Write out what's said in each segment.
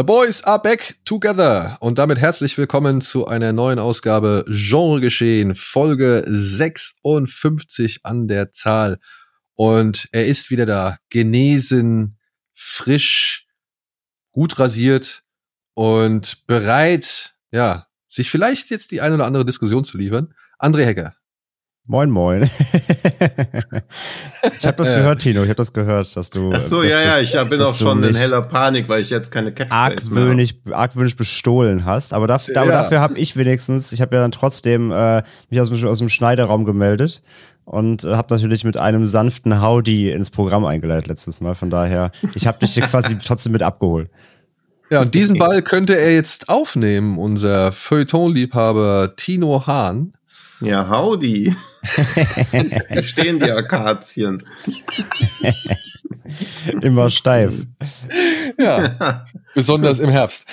The Boys are back together und damit herzlich willkommen zu einer neuen Ausgabe Genre Geschehen, Folge 56 an der Zahl. Und er ist wieder da, genesen, frisch, gut rasiert und bereit, ja, sich vielleicht jetzt die ein oder andere Diskussion zu liefern. André Hecker. Moin, moin. ich habe das gehört, Tino. Ich habe das gehört, dass du. Ach so, ja, ja. Ich bin auch schon in heller Panik, weil ich jetzt keine Catchphrase mehr argwöhnisch, argwöhnisch bestohlen hast. Aber dafür, ja. dafür habe ich wenigstens, ich habe ja dann trotzdem äh, mich aus, dem- aus dem Schneiderraum gemeldet und äh, habe natürlich mit einem sanften Howdy ins Programm eingeleitet letztes Mal. Von daher, ich habe dich quasi trotzdem mit abgeholt. Ja, und diesen Ball könnte er jetzt aufnehmen, unser Feuilleton-Liebhaber Tino Hahn. Ja, howdy. Wie stehen die Akazien? Immer steif. Ja, besonders im Herbst.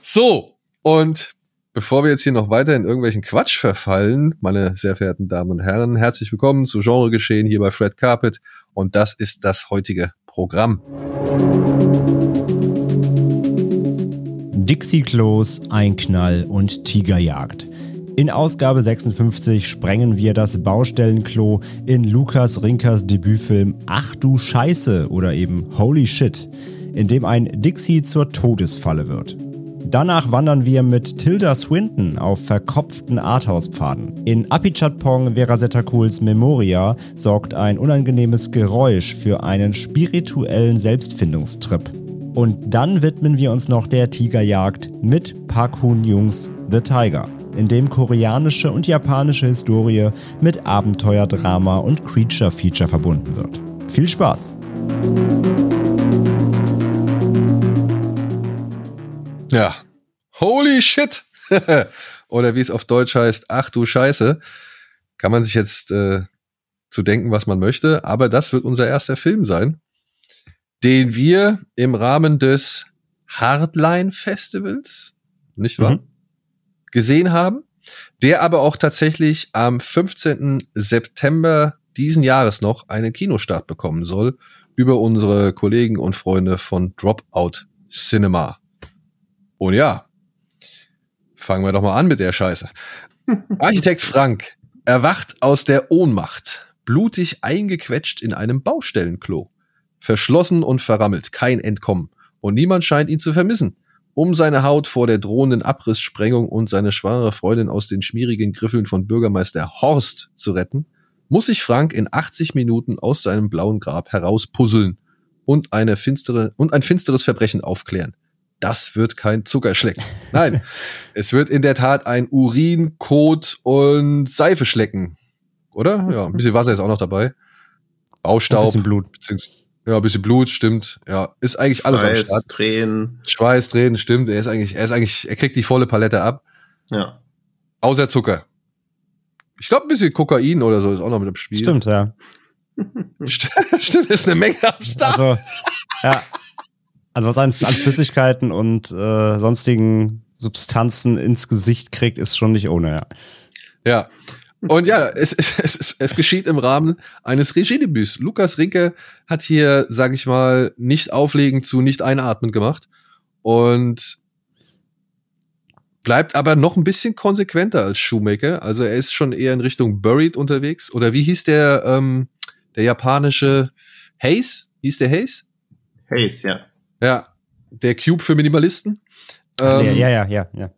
So, und bevor wir jetzt hier noch weiter in irgendwelchen Quatsch verfallen, meine sehr verehrten Damen und Herren, herzlich willkommen zu Genre Geschehen hier bei Fred Carpet. Und das ist das heutige Programm. Dixie-Klos, Einknall und Tigerjagd. In Ausgabe 56 sprengen wir das Baustellenklo in Lukas Rinkers Debütfilm Ach du Scheiße oder eben Holy Shit, in dem ein Dixie zur Todesfalle wird. Danach wandern wir mit Tilda Swinton auf verkopften Arthauspfaden. In Apichatpong Cools Memoria sorgt ein unangenehmes Geräusch für einen spirituellen Selbstfindungstrip. Und dann widmen wir uns noch der Tigerjagd mit Park Hoon Jungs The Tiger, in dem koreanische und japanische Historie mit Abenteuerdrama und Creature-Feature verbunden wird. Viel Spaß! Ja, holy shit! Oder wie es auf Deutsch heißt, ach du Scheiße. Kann man sich jetzt äh, zu denken, was man möchte, aber das wird unser erster Film sein, den wir im Rahmen des Hardline Festivals, nicht wahr? Mhm. Gesehen haben, der aber auch tatsächlich am 15. September diesen Jahres noch einen Kinostart bekommen soll über unsere Kollegen und Freunde von Dropout Cinema. Und ja, fangen wir doch mal an mit der Scheiße. Architekt Frank erwacht aus der Ohnmacht, blutig eingequetscht in einem Baustellenklo. Verschlossen und verrammelt, kein Entkommen. Und niemand scheint ihn zu vermissen. Um seine Haut vor der drohenden Abrisssprengung und seine schwangere Freundin aus den schmierigen Griffeln von Bürgermeister Horst zu retten, muss sich Frank in 80 Minuten aus seinem blauen Grab herauspuzzeln und eine finstere und ein finsteres Verbrechen aufklären. Das wird kein Zuckerschlecken. Nein, es wird in der Tat ein Urin, Kot und Seife schlecken. Oder? Ja, ein bisschen Wasser ist auch noch dabei. Ein Baustaub. bisschen Blut. Beziehungsweise, ja, ein bisschen Blut, stimmt. Ja, ist eigentlich alles am Schweiß, Start. Tränen. Schweiß, Tränen, stimmt. Er ist eigentlich, er ist eigentlich, er kriegt die volle Palette ab. Ja. Außer Zucker. Ich glaube, ein bisschen Kokain oder so ist auch noch mit im Spiel. Stimmt, ja. St- Stimmt, ist eine Menge am Start. Also, ja. Also was an, an Flüssigkeiten und äh, sonstigen Substanzen ins Gesicht kriegt, ist schon nicht ohne, ja. Ja. Und ja, es, es, es, es, es geschieht im Rahmen eines Regiedebüts. Lukas Rinke hat hier, sag ich mal, nicht auflegen zu nicht einatmen gemacht und bleibt aber noch ein bisschen konsequenter als Shoemaker. Also er ist schon eher in Richtung Buried unterwegs. Oder wie hieß der, ähm, der japanische Haze? Hieß der Haze? Haze, ja. Ja, der Cube für Minimalisten. Ach, der, Ähm, ja, ja, ja, ja.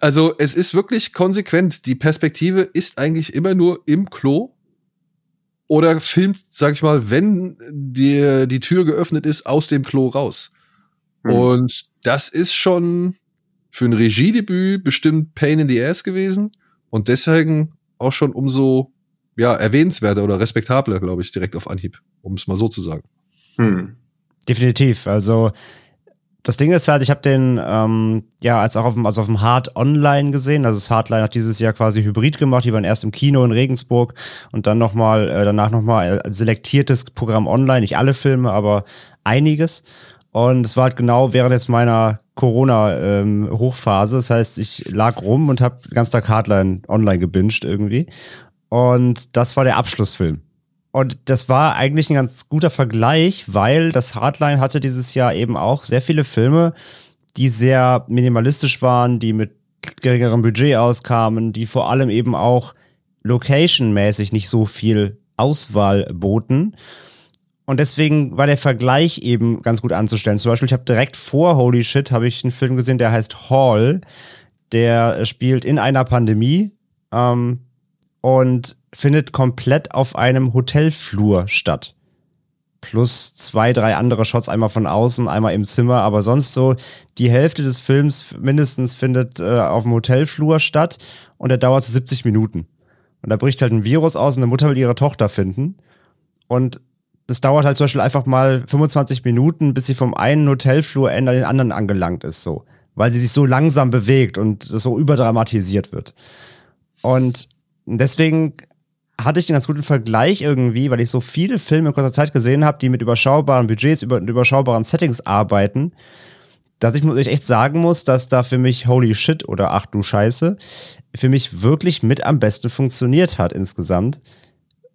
Also es ist wirklich konsequent. Die Perspektive ist eigentlich immer nur im Klo oder filmt, sag ich mal, wenn die, die Tür geöffnet ist, aus dem Klo raus. Hm. Und das ist schon für ein Regiedebüt bestimmt Pain in the Ass gewesen und deswegen auch schon umso ja, erwähnenswerter oder respektabler, glaube ich, direkt auf Anhieb, um es mal so zu sagen. Hm. Definitiv. Also das Ding ist halt, ich habe den ähm, ja als auch auf dem, also auf dem Hard Online gesehen. Also das Hardline hat dieses Jahr quasi Hybrid gemacht. Die waren erst im Kino in Regensburg und dann noch mal äh, danach noch mal selektiertes Programm online. Nicht alle Filme, aber einiges. Und es war halt genau während jetzt meiner Corona-Hochphase. Ähm, das heißt, ich lag rum und habe ganz Tag Hardline online gebinged irgendwie. Und das war der Abschlussfilm. Und das war eigentlich ein ganz guter Vergleich, weil das Hardline hatte dieses Jahr eben auch sehr viele Filme, die sehr minimalistisch waren, die mit geringerem Budget auskamen, die vor allem eben auch location-mäßig nicht so viel Auswahl boten. Und deswegen war der Vergleich eben ganz gut anzustellen. Zum Beispiel, ich habe direkt vor Holy Shit habe ich einen Film gesehen, der heißt Hall. Der spielt in einer Pandemie ähm, und findet komplett auf einem Hotelflur statt. Plus zwei, drei andere Shots, einmal von außen, einmal im Zimmer, aber sonst so die Hälfte des Films mindestens findet äh, auf dem Hotelflur statt und der dauert so 70 Minuten. Und da bricht halt ein Virus aus und eine Mutter will ihre Tochter finden. Und das dauert halt zum Beispiel einfach mal 25 Minuten, bis sie vom einen Hotelflurende an den anderen angelangt ist, so. Weil sie sich so langsam bewegt und das so überdramatisiert wird. Und deswegen hatte ich einen ganz guten Vergleich irgendwie, weil ich so viele Filme in kurzer Zeit gesehen habe, die mit überschaubaren Budgets, über, überschaubaren Settings arbeiten, dass ich, ich echt sagen muss, dass da für mich Holy Shit oder Ach du Scheiße für mich wirklich mit am besten funktioniert hat insgesamt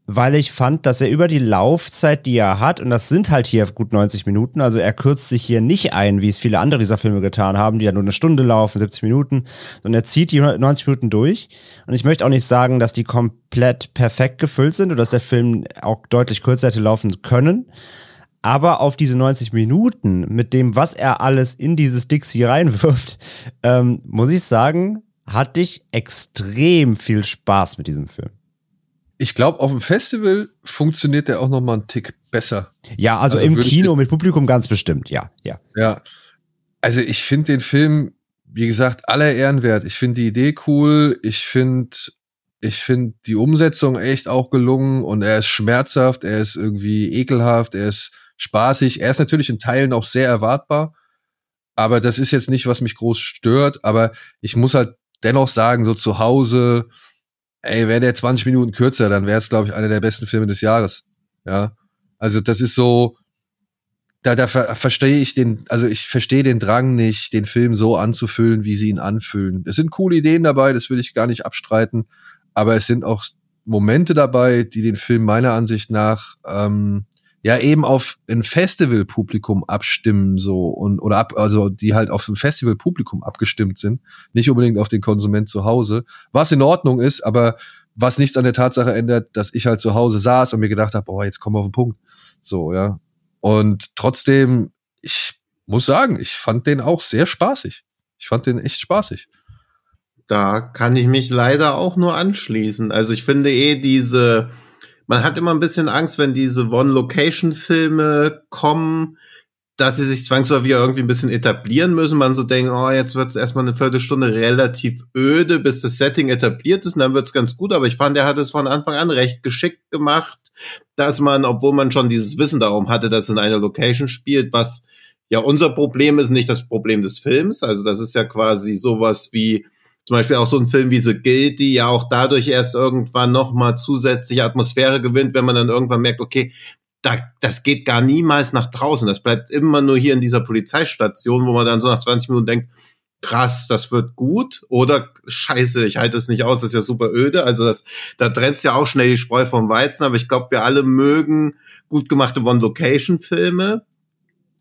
weil ich fand, dass er über die Laufzeit, die er hat, und das sind halt hier gut 90 Minuten, also er kürzt sich hier nicht ein, wie es viele andere dieser Filme getan haben, die ja nur eine Stunde laufen, 70 Minuten, sondern er zieht die 90 Minuten durch. Und ich möchte auch nicht sagen, dass die komplett perfekt gefüllt sind oder dass der Film auch deutlich kürzer hätte laufen können. Aber auf diese 90 Minuten, mit dem, was er alles in dieses Dixie reinwirft, ähm, muss ich sagen, hatte ich extrem viel Spaß mit diesem Film. Ich glaube, auf dem Festival funktioniert der auch noch mal einen Tick besser. Ja, also, also im Kino mit Publikum ganz bestimmt, ja, ja. Ja. Also ich finde den Film, wie gesagt, aller Ehrenwert. Ich finde die Idee cool. Ich finde, ich finde die Umsetzung echt auch gelungen und er ist schmerzhaft, er ist irgendwie ekelhaft, er ist spaßig. Er ist natürlich in Teilen auch sehr erwartbar. Aber das ist jetzt nicht, was mich groß stört. Aber ich muss halt dennoch sagen, so zu Hause, ey, wäre der 20 Minuten kürzer, dann wäre es, glaube ich, einer der besten Filme des Jahres. Ja. Also das ist so, da, da ver verstehe ich den, also ich verstehe den Drang nicht, den Film so anzufüllen, wie sie ihn anfüllen. Es sind coole Ideen dabei, das will ich gar nicht abstreiten, aber es sind auch Momente dabei, die den Film meiner Ansicht nach ähm, ja eben auf ein Festivalpublikum abstimmen so und oder ab also die halt auf ein Festivalpublikum abgestimmt sind, nicht unbedingt auf den Konsument zu Hause, was in Ordnung ist, aber was nichts an der Tatsache ändert, dass ich halt zu Hause saß und mir gedacht habe, oh, jetzt kommen wir auf den Punkt. So, ja. Und trotzdem, ich muss sagen, ich fand den auch sehr spaßig. Ich fand den echt spaßig. Da kann ich mich leider auch nur anschließen. Also ich finde eh diese man hat immer ein bisschen Angst, wenn diese One-Location-Filme kommen, dass sie sich zwangsläufig irgendwie ein bisschen etablieren müssen. Man so denkt, oh, jetzt wird es erstmal eine Viertelstunde relativ öde, bis das Setting etabliert ist und dann wird es ganz gut. Aber ich fand, er hat es von Anfang an recht geschickt gemacht, dass man, obwohl man schon dieses Wissen darum hatte, dass es in einer Location spielt, was ja unser Problem ist, nicht das Problem des Films. Also das ist ja quasi sowas wie, zum Beispiel auch so ein Film wie The Guild, die ja auch dadurch erst irgendwann nochmal zusätzliche Atmosphäre gewinnt, wenn man dann irgendwann merkt, okay, da, das geht gar niemals nach draußen. Das bleibt immer nur hier in dieser Polizeistation, wo man dann so nach 20 Minuten denkt, krass, das wird gut oder scheiße, ich halte es nicht aus, das ist ja super öde. Also das, da trennt's ja auch schnell die Spreu vom Weizen, aber ich glaube, wir alle mögen gut gemachte One-Location-Filme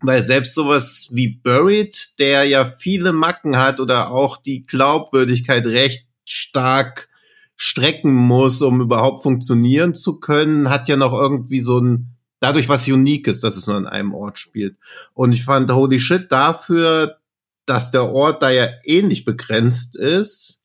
weil selbst sowas wie Buried, der ja viele Macken hat oder auch die Glaubwürdigkeit recht stark strecken muss, um überhaupt funktionieren zu können, hat ja noch irgendwie so ein, dadurch was Uniques, dass es nur an einem Ort spielt. Und ich fand Holy Shit dafür, dass der Ort da ja ähnlich begrenzt ist,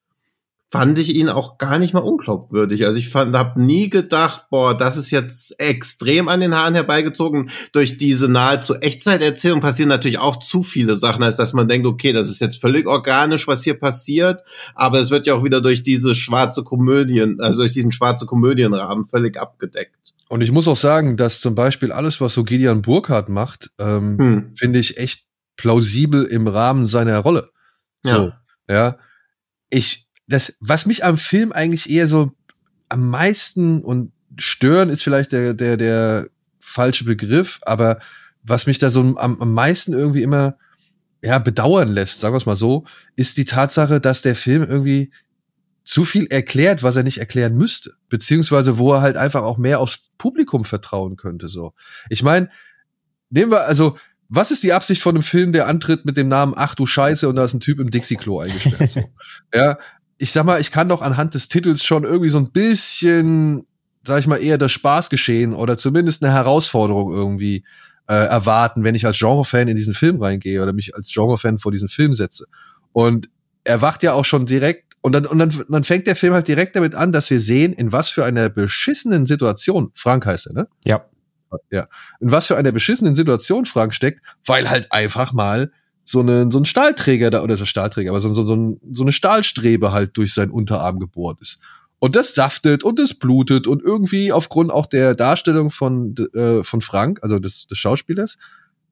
fand ich ihn auch gar nicht mal unglaubwürdig. Also ich fand, habe nie gedacht, boah, das ist jetzt extrem an den Haaren herbeigezogen. Durch diese nahezu Echtzeiterzählung passieren natürlich auch zu viele Sachen, als dass man denkt, okay, das ist jetzt völlig organisch, was hier passiert. Aber es wird ja auch wieder durch diese schwarze Komödien, also durch diesen schwarze Komödienrahmen völlig abgedeckt. Und ich muss auch sagen, dass zum Beispiel alles, was so Gideon Burkhardt macht, ähm, hm. finde ich echt plausibel im Rahmen seiner Rolle. So, ja. Ich, das, was mich am Film eigentlich eher so am meisten und stören ist vielleicht der, der, der falsche Begriff, aber was mich da so am, am meisten irgendwie immer ja, bedauern lässt, sagen wir es mal so, ist die Tatsache, dass der Film irgendwie zu viel erklärt, was er nicht erklären müsste, beziehungsweise wo er halt einfach auch mehr aufs Publikum vertrauen könnte. So, ich meine, nehmen wir also, was ist die Absicht von einem Film, der antritt mit dem Namen Ach du Scheiße und da ist ein Typ im Dixie-Klo eingesperrt? so. Ja, ich sag mal, ich kann doch anhand des Titels schon irgendwie so ein bisschen, sag ich mal, eher das Spaßgeschehen oder zumindest eine Herausforderung irgendwie äh, erwarten, wenn ich als Genrefan in diesen Film reingehe oder mich als Genrefan vor diesen Film setze. Und er wacht ja auch schon direkt und dann, und dann, dann fängt der Film halt direkt damit an, dass wir sehen, in was für einer beschissenen Situation, Frank heißt er, ne? Ja. Ja. In was für einer beschissenen Situation Frank steckt, weil halt einfach mal so, eine, so ein Stahlträger da, oder so Stahlträger, aber so, so, so, ein, so eine Stahlstrebe halt durch seinen Unterarm gebohrt ist. Und das saftet und es blutet und irgendwie aufgrund auch der Darstellung von, äh, von Frank, also des, des Schauspielers,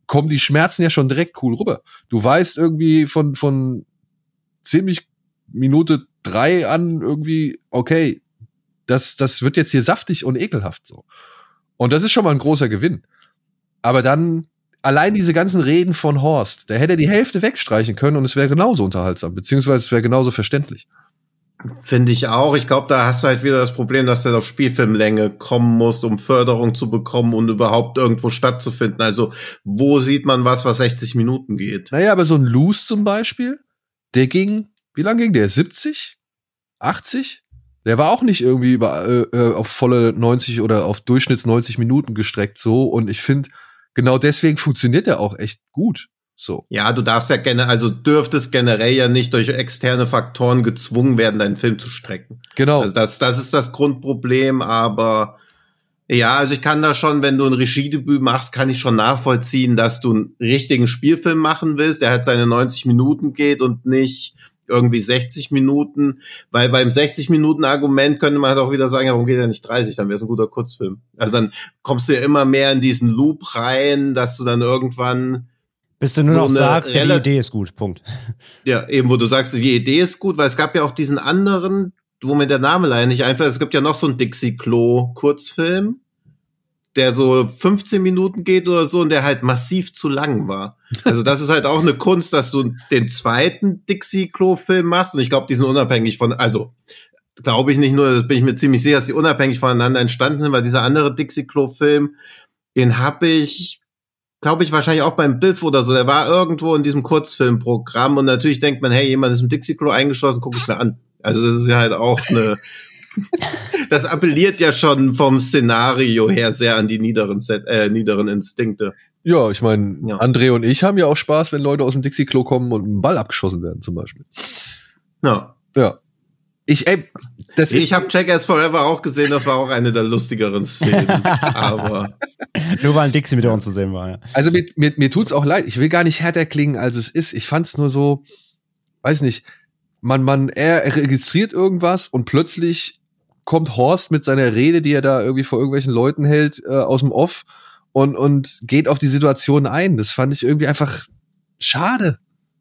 kommen die Schmerzen ja schon direkt cool rüber. Du weißt irgendwie von, von ziemlich Minute drei an irgendwie, okay, das, das wird jetzt hier saftig und ekelhaft so. Und das ist schon mal ein großer Gewinn. Aber dann allein diese ganzen Reden von Horst, da hätte er die Hälfte wegstreichen können und es wäre genauso unterhaltsam, beziehungsweise es wäre genauso verständlich. Finde ich auch. Ich glaube, da hast du halt wieder das Problem, dass du auf Spielfilmlänge kommen musst, um Förderung zu bekommen und überhaupt irgendwo stattzufinden. Also, wo sieht man was, was 60 Minuten geht? Naja, aber so ein Loose zum Beispiel, der ging, wie lang ging der? 70? 80? Der war auch nicht irgendwie über, äh, äh auf volle 90 oder auf Durchschnitts 90 Minuten gestreckt so. Und ich finde, genau deswegen funktioniert er auch echt gut. So. Ja, du darfst ja gerne, also dürftest generell ja nicht durch externe Faktoren gezwungen werden, deinen Film zu strecken. Genau. Also das, das ist das Grundproblem, aber ja, also ich kann da schon, wenn du ein Regiedebüt machst, kann ich schon nachvollziehen, dass du einen richtigen Spielfilm machen willst, der halt seine 90 Minuten geht und nicht irgendwie 60 Minuten, weil beim 60 Minuten Argument könnte man halt auch wieder sagen, warum geht er nicht 30, dann wäre es ein guter Kurzfilm. Also dann kommst du ja immer mehr in diesen Loop rein, dass du dann irgendwann bis du nur so noch sagst, ja, die Idee ist gut, Punkt. Ja, eben, wo du sagst, die Idee ist gut, weil es gab ja auch diesen anderen, wo mir der Name leider nicht einfällt, es gibt ja noch so einen Dixie-Klo-Kurzfilm, der so 15 Minuten geht oder so und der halt massiv zu lang war. Also das ist halt auch eine Kunst, dass du den zweiten Dixie-Klo-Film machst und ich glaube, die sind unabhängig von, also glaube ich nicht nur, das bin ich mir ziemlich sicher, dass die unabhängig voneinander entstanden sind, weil dieser andere Dixie-Klo-Film, den habe ich glaube ich, wahrscheinlich auch beim Biff oder so. Der war irgendwo in diesem Kurzfilmprogramm und natürlich denkt man, hey, jemand ist im Dixie-Klo eingeschlossen, gucke ich mir an. Also das ist ja halt auch eine, das appelliert ja schon vom Szenario her sehr an die niederen, Set, äh, niederen Instinkte. Ja, ich meine, ja. André und ich haben ja auch Spaß, wenn Leute aus dem Dixie-Klo kommen und ein Ball abgeschossen werden, zum Beispiel. Ja. Ja. Ich, ey, das ich habe Jackass Forever auch gesehen, das war auch eine der lustigeren Szenen. aber nur weil ein Dixie mit uns zu sehen war. Ja. Also mir, mir, mir tut's auch leid. Ich will gar nicht härter klingen, als es ist. Ich fand's nur so, weiß nicht. Man, man, er registriert irgendwas und plötzlich kommt Horst mit seiner Rede, die er da irgendwie vor irgendwelchen Leuten hält, äh, aus dem Off und und geht auf die Situation ein. Das fand ich irgendwie einfach schade.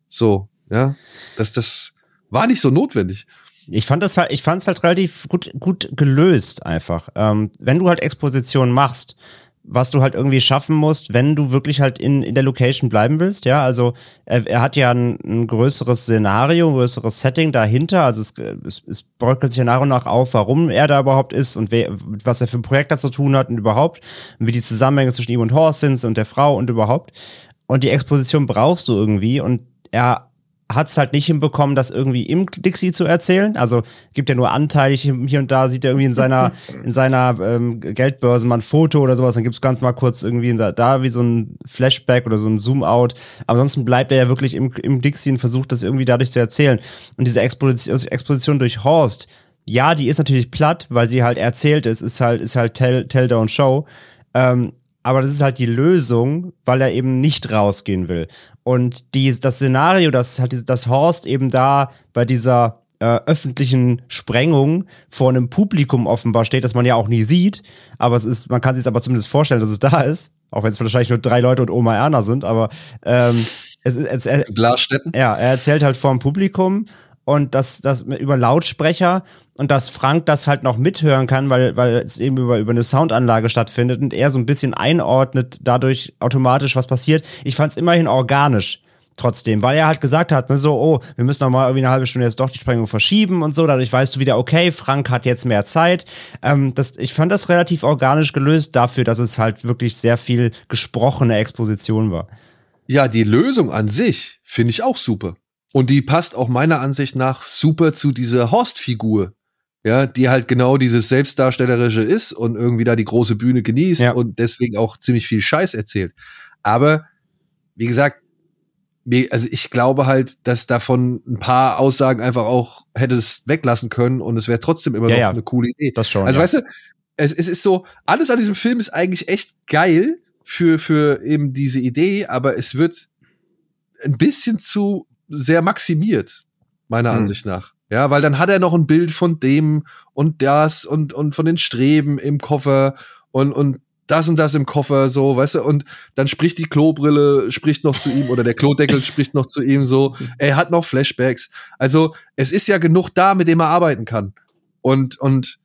So, ja, das das war nicht so notwendig. Ich fand das halt, ich fand es halt relativ gut, gut gelöst einfach. Ähm, wenn du halt Exposition machst, was du halt irgendwie schaffen musst, wenn du wirklich halt in, in der Location bleiben willst, ja, also er, er hat ja ein, ein größeres Szenario, ein größeres Setting dahinter, also es, es, es bröckelt sich ja nach und nach auf, warum er da überhaupt ist und wer, was er für ein Projekt da zu tun hat und überhaupt, und wie die Zusammenhänge zwischen ihm und Horst sind und der Frau und überhaupt. Und die Exposition brauchst du irgendwie und er hat es halt nicht hinbekommen, das irgendwie im Dixie zu erzählen. Also gibt ja nur anteilig hier und da sieht er irgendwie in seiner in seiner ähm, Geldbörse mal ein Foto oder sowas. Dann gibt es ganz mal kurz irgendwie in, da wie so ein Flashback oder so ein Zoom-out. Aber ansonsten bleibt er ja wirklich im, im Dixie und versucht das irgendwie dadurch zu erzählen. Und diese Exposition, Exposition durch Horst, ja, die ist natürlich platt, weil sie halt erzählt ist, ist halt ist halt Tell, Tell Down Show. Ähm, aber das ist halt die Lösung, weil er eben nicht rausgehen will. Und die, das Szenario, dass halt das Horst eben da bei dieser äh, öffentlichen Sprengung vor einem Publikum offenbar steht, das man ja auch nie sieht, aber es ist, man kann sich aber zumindest vorstellen, dass es da ist, auch wenn es wahrscheinlich nur drei Leute und Oma Erna sind, aber ähm, es, es, er, ja, er erzählt halt vor dem Publikum. Und das, das über Lautsprecher und dass Frank das halt noch mithören kann, weil, weil es eben über, über eine Soundanlage stattfindet und er so ein bisschen einordnet, dadurch automatisch was passiert. Ich fand es immerhin organisch trotzdem, weil er halt gesagt hat, ne, so, oh, wir müssen noch mal irgendwie eine halbe Stunde jetzt doch die Sprengung verschieben und so, dadurch weißt du wieder, okay, Frank hat jetzt mehr Zeit. Ähm, das, ich fand das relativ organisch gelöst dafür, dass es halt wirklich sehr viel gesprochene Exposition war. Ja, die Lösung an sich finde ich auch super. Und die passt auch meiner Ansicht nach super zu dieser Horst-Figur. Ja, die halt genau dieses Selbstdarstellerische ist und irgendwie da die große Bühne genießt Ja. und deswegen auch ziemlich viel Scheiß erzählt. Aber, wie gesagt, also ich glaube halt, dass davon ein paar Aussagen einfach auch hätte es weglassen können und es wäre trotzdem immer Ja, noch ja. eine coole Idee. Das schon. Also weißt du, es, es ist so, alles an diesem Film ist eigentlich echt geil für, für eben diese Idee, aber es wird ein bisschen zu sehr maximiert, meiner Hm. Ansicht nach. Ja, weil dann hat er noch ein Bild von dem und das und, und von den Streben im Koffer und, und das und das im Koffer, so, weißt du, und dann spricht die Klobrille, spricht noch zu ihm oder der Klodeckel spricht noch zu ihm so, er hat noch Flashbacks. Also, es ist ja genug da, mit dem er arbeiten kann. Und, und,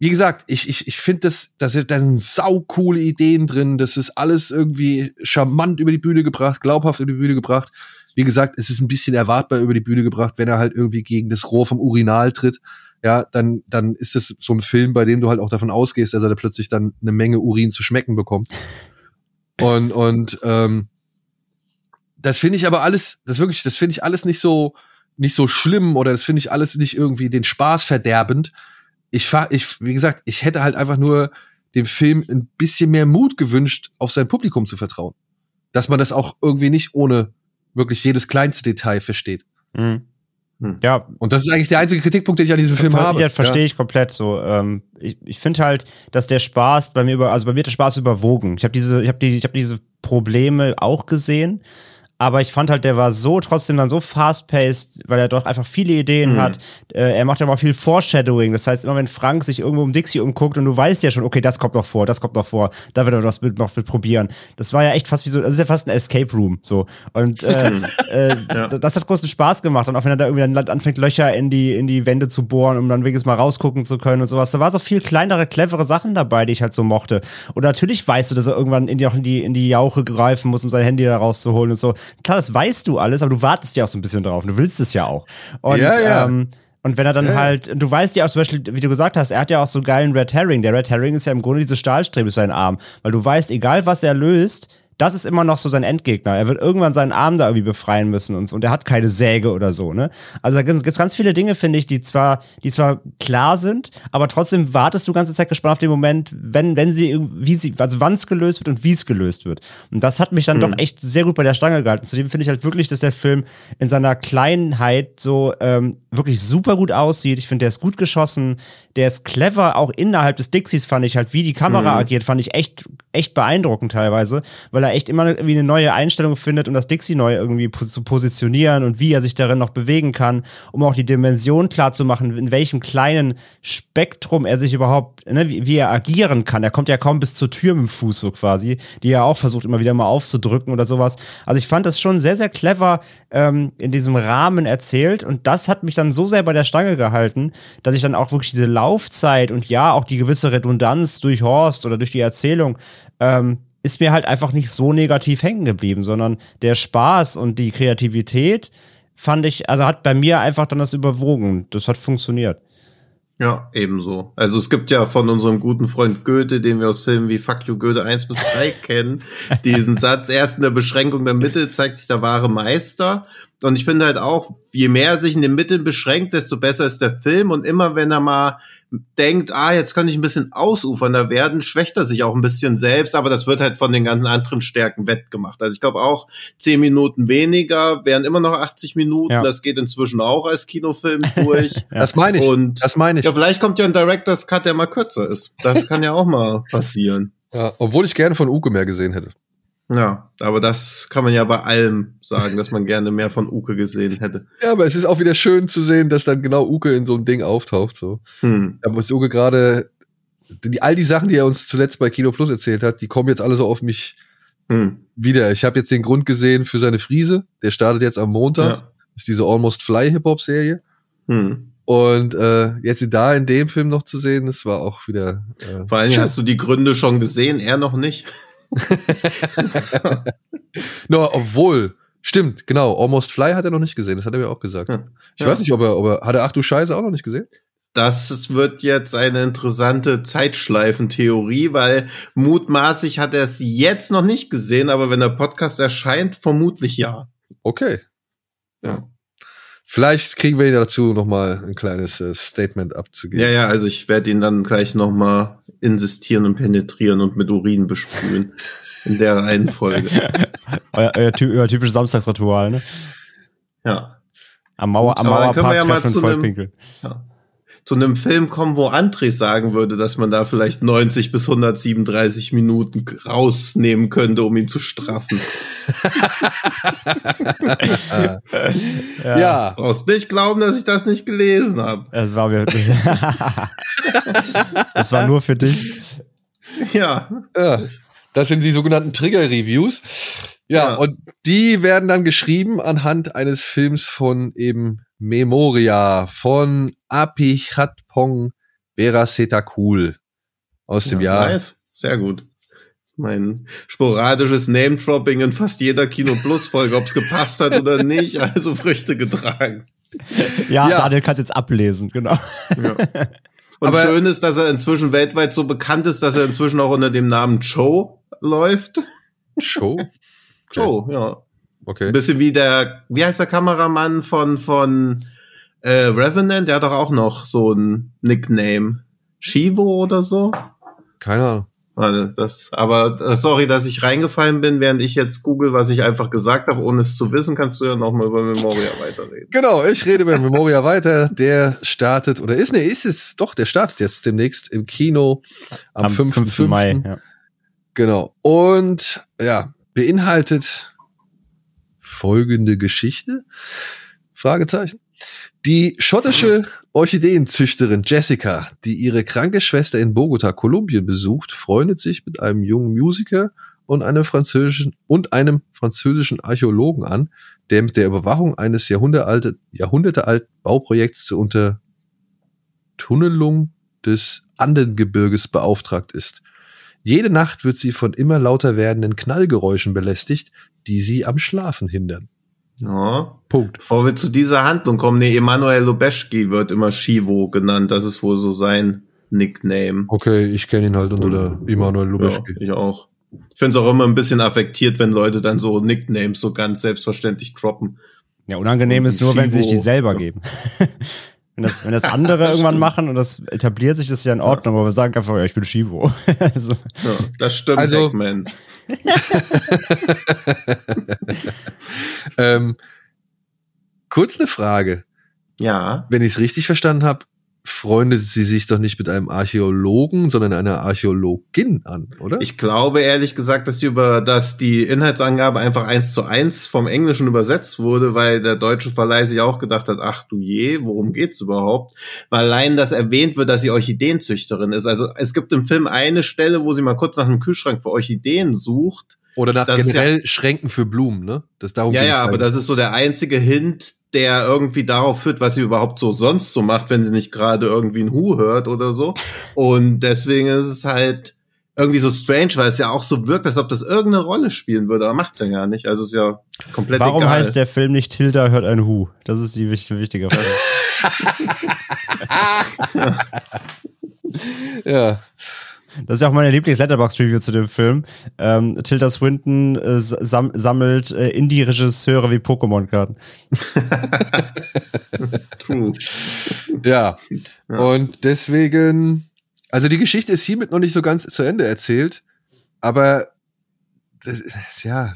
wie gesagt, ich, ich, ich finde, das, das sind, da sind sau coole Ideen drin. Das ist alles irgendwie charmant über die Bühne gebracht, glaubhaft über die Bühne gebracht. Wie gesagt, es ist ein bisschen erwartbar über die Bühne gebracht, wenn er halt irgendwie gegen das Rohr vom Urinal tritt. Ja, dann, dann ist es so ein Film, bei dem du halt auch davon ausgehst, dass er da plötzlich dann eine Menge Urin zu schmecken bekommt. Und, und ähm, das finde ich aber alles, das wirklich, das finde ich alles nicht so, nicht so schlimm oder das finde ich alles nicht irgendwie den Spaß verderbend. Ich ich, wie gesagt, ich hätte halt einfach nur dem Film ein bisschen mehr Mut gewünscht, auf sein Publikum zu vertrauen. Dass man das auch irgendwie nicht ohne wirklich jedes kleinste Detail versteht. Mhm. Hm. Ja, Und das ist eigentlich der einzige Kritikpunkt, den ich an diesem Film habe. Ja, verstehe ich komplett so. Ähm, ich ich finde halt, dass der Spaß bei mir über, also bei mir hat der Spaß überwogen. Ich habe diese, ich habe die, ich habe diese Probleme auch gesehen. Aber ich fand halt, der war so trotzdem dann so fast-paced, weil er doch einfach viele Ideen Mhm. hat. Äh, er macht aber auch viel Foreshadowing. Das heißt, immer wenn Frank sich irgendwo um Dixie umguckt und du weißt ja schon, okay, das kommt noch vor, das kommt noch vor, da wird er was mit, noch mit probieren. Das war ja echt fast wie so, das ist ja fast ein Escape Room, so. Und äh, äh, Ja. das hat großen Spaß gemacht. Und auch wenn er da irgendwie dann anfängt, Löcher in die, in die Wände zu bohren, um dann wenigstens mal rausgucken zu können und sowas. Da war so viel kleinere, clevere Sachen dabei, die ich halt so mochte. Und natürlich weißt du, dass er irgendwann in die, in die, in die Jauche greifen muss, um sein Handy da rauszuholen und so. Klar, das weißt du alles, aber du wartest ja auch so ein bisschen drauf. Du willst es ja auch. Und, Ja, ja. Ähm, und wenn er dann Ja, halt, du weißt ja auch zum Beispiel, wie du gesagt hast, er hat ja auch so geilen Red Herring. Der Red Herring ist ja im Grunde diese Stahlstrebe für seinen Arm. Weil du weißt, egal was er löst, das ist immer noch so sein Endgegner. Er wird irgendwann seinen Arm da irgendwie befreien müssen und, und er hat keine Säge oder so, ne? Also da gibt es ganz viele Dinge, finde ich, die zwar, die zwar klar sind, aber trotzdem wartest du die ganze Zeit gespannt auf den Moment, wenn, wenn sie, wie sie, also wann es gelöst wird und wie es gelöst wird. Und das hat mich dann doch echt sehr gut bei der Stange gehalten. Zudem finde ich halt wirklich, dass der Film in seiner Kleinheit so ähm, wirklich super gut aussieht. Ich finde, der ist gut geschossen, der ist clever, auch innerhalb des Dixies fand ich halt, wie die Kamera agiert, fand ich echt, echt beeindruckend teilweise, weil er echt immer irgendwie eine neue Einstellung findet, um das Dixie neu irgendwie zu positionieren und wie er sich darin noch bewegen kann, um auch die Dimension klar zu machen, in welchem kleinen Spektrum er sich überhaupt, ne, wie, wie er agieren kann. Er kommt ja kaum bis zur Tür mit dem Fuß so quasi, die er auch versucht immer wieder mal aufzudrücken oder sowas. Also ich fand das schon sehr, sehr clever ähm, in diesem Rahmen erzählt und das hat mich dann so sehr bei der Stange gehalten, dass ich dann auch wirklich diese Laufzeit und ja, auch die gewisse Redundanz durch Horst oder durch die Erzählung ähm, ist mir halt einfach nicht so negativ hängen geblieben, sondern der Spaß und die Kreativität fand ich, also hat bei mir einfach dann das überwogen. Das hat funktioniert. Ja, ebenso. Also es gibt ja von unserem guten Freund Goethe, den wir aus Filmen wie Fuck You Goethe 1 bis 3 kennen, diesen Satz, erst in der Beschränkung der Mittel zeigt sich der wahre Meister. Und ich finde halt auch, je mehr er sich in den Mitteln beschränkt, desto besser ist der Film. Und immer wenn er mal denkt, ah, jetzt könnte ich ein bisschen ausufernder werden, schwächt er sich auch ein bisschen selbst, aber das wird halt von den ganzen anderen Stärken wettgemacht. Also ich glaube auch, zehn Minuten weniger wären immer noch 80 Minuten. Ja. Das geht inzwischen auch als Kinofilm durch. Das meine ich. Und das meine ich. ja, vielleicht kommt ja ein Director's Cut, der mal kürzer ist. Das kann ja auch mal passieren. Ja, obwohl ich gerne von Uke mehr gesehen hätte. Ja, aber das kann man ja bei allem sagen, dass man gerne mehr von Uke gesehen hätte. Ja, aber es ist auch wieder schön zu sehen, dass dann genau Uke in so einem Ding auftaucht. So. Hm. Da muss Uke gerade, die, all die Sachen, die er uns zuletzt bei Kino Plus erzählt hat, die kommen jetzt alle so auf mich Hm. Wieder, ich habe jetzt den Grund gesehen für seine Friese. Der startet jetzt am Montag. Ja. ist diese Almost Fly Hip-Hop-Serie. Hm. Und äh, jetzt sie da in dem Film noch zu sehen, das war auch wieder. Äh, Vor allem hast du die Gründe schon gesehen, er noch nicht. No, obwohl, stimmt, genau, Almost Fly hat er noch nicht gesehen, das hat er mir auch gesagt. Ja. Ich Ja. weiß nicht, ob er, ob er, hat er Ach du Scheiße auch noch nicht gesehen? Das wird jetzt eine interessante Zeitschleifentheorie, weil mutmaßlich hat er es jetzt noch nicht gesehen, aber wenn der Podcast erscheint, vermutlich ja. Okay. Ja. Vielleicht kriegen wir ihn dazu nochmal ein kleines äh, Statement abzugeben. Ja, ja, also ich werde ihn dann gleich noch mal insistieren und penetrieren und mit Urin besprühen. In der Reihenfolge. Euer, euer, ty euer typisches Samstagsritual, ne? Ja. Am, Mauer, am können wir Mauerpark ja mal treffen und zu einem- vollpinkeln. ja. Zu einem Film kommen, wo André sagen würde, dass man da vielleicht 90 bis 137 Minuten rausnehmen könnte, um ihn zu straffen. ja. ja. Brauchst nicht glauben, dass ich das nicht gelesen habe. Es war mir. Es war nur für dich. Ja. Ja, das sind die sogenannten Trigger-Reviews. Ja, Ja. und die werden dann geschrieben anhand eines Films von eben Memoria von Apichatpong Veracetakul aus dem ja, Jahr. Nice. Sehr gut. Mein sporadisches Name-Dropping in fast jeder Kino-Plus-Folge, ob es gepasst hat oder nicht, also Früchte getragen. Ja, Ja. Daniel kann jetzt ablesen, genau. Ja. Und Aber- schön ist, dass er inzwischen weltweit so bekannt ist, dass er inzwischen auch unter dem Namen Joe läuft. Show? Joe, ja. Okay. Ein bisschen wie der, wie heißt der Kameramann von, von äh, Revenant? Der hat doch auch noch so ein Nickname. Shivo oder so? Keine Ahnung. Warte, das, aber äh, sorry, dass ich reingefallen bin, während ich jetzt google, was ich einfach gesagt habe, ohne es zu wissen, kannst du ja nochmal über Memoria weiterreden. Genau, ich rede über Memoria weiter. Der startet, oder ist, ne, ist es, doch, der startet jetzt demnächst im Kino am, 5. Mai. Ja. Genau. Und ja, beinhaltet folgende Geschichte? Fragezeichen. Die schottische Orchideenzüchterin Jessica, die ihre kranke Schwester in Bogota, Kolumbien besucht, freundet sich mit einem jungen Musiker und einem französischen und einem französischen Archäologen an, der mit der Überwachung eines jahrhundertealten jahrhundertealten Bauprojekts zur Untertunnelung des Andengebirges beauftragt ist. Jede Nacht wird sie von immer lauter werdenden Knallgeräuschen belästigt, die sie am Schlafen hindern. Ja. Punkt. Bevor wir zu dieser Handlung kommen, nee, Emanuel Lubeschki wird immer Shivo genannt, das ist wohl so sein Nickname. Okay, ich kenne ihn halt unter der Immanuel Ja, Lubeschki. ich auch. Ich finde es auch immer ein bisschen affektiert, wenn Leute dann so Nicknames so ganz selbstverständlich droppen. ja, unangenehm ist nur, wenn sie sich die selber geben. wenn, das, wenn das andere irgendwann machen und das etabliert sich, das ist ja in Ordnung, aber wir sagen einfach, ja, ich bin Shivo. so. Ja, das stimmt, Also- Segment. Ähm, kurz eine Frage. Ja. Wenn ich es richtig verstanden habe, freundet sie sich doch nicht mit einem Archäologen, sondern einer Archäologin an, oder? Ich glaube ehrlich gesagt, dass die über, dass die Inhaltsangabe einfach eins zu eins vom Englischen übersetzt wurde, weil der deutsche Verleih sich auch gedacht hat, ach du je, worum geht's überhaupt? Weil allein das erwähnt wird, dass sie Orchideenzüchterin ist. Also es gibt im Film eine Stelle, wo sie mal kurz nach einem Kühlschrank für Orchideen sucht. oder nach das generell Schränken für Blumen, ne? Das darum Ja, ja, aber das ist so der einzige Hint, der irgendwie darauf führt, was sie überhaupt so sonst so macht, wenn sie nicht gerade irgendwie ein Hu hört oder so. Und deswegen ist es halt irgendwie so strange, weil es ja auch so wirkt, als ob das irgendeine Rolle spielen würde, aber macht's ja gar nicht. Also es ist ja komplett Warum egal. heißt der Film nicht Hilda hört ein Hu? Das ist die wichtige, wichtige Frage. ja. Das ist ja auch meine Lieblings-Letterbox-Review zu dem Film. Ähm, Tilda Swinton äh, sam sammelt äh, Indie-Regisseure wie Pokémon-Karten. True. Ja. Ja. Und deswegen, also die Geschichte ist hiermit noch nicht so ganz zu Ende erzählt, aber das, ja,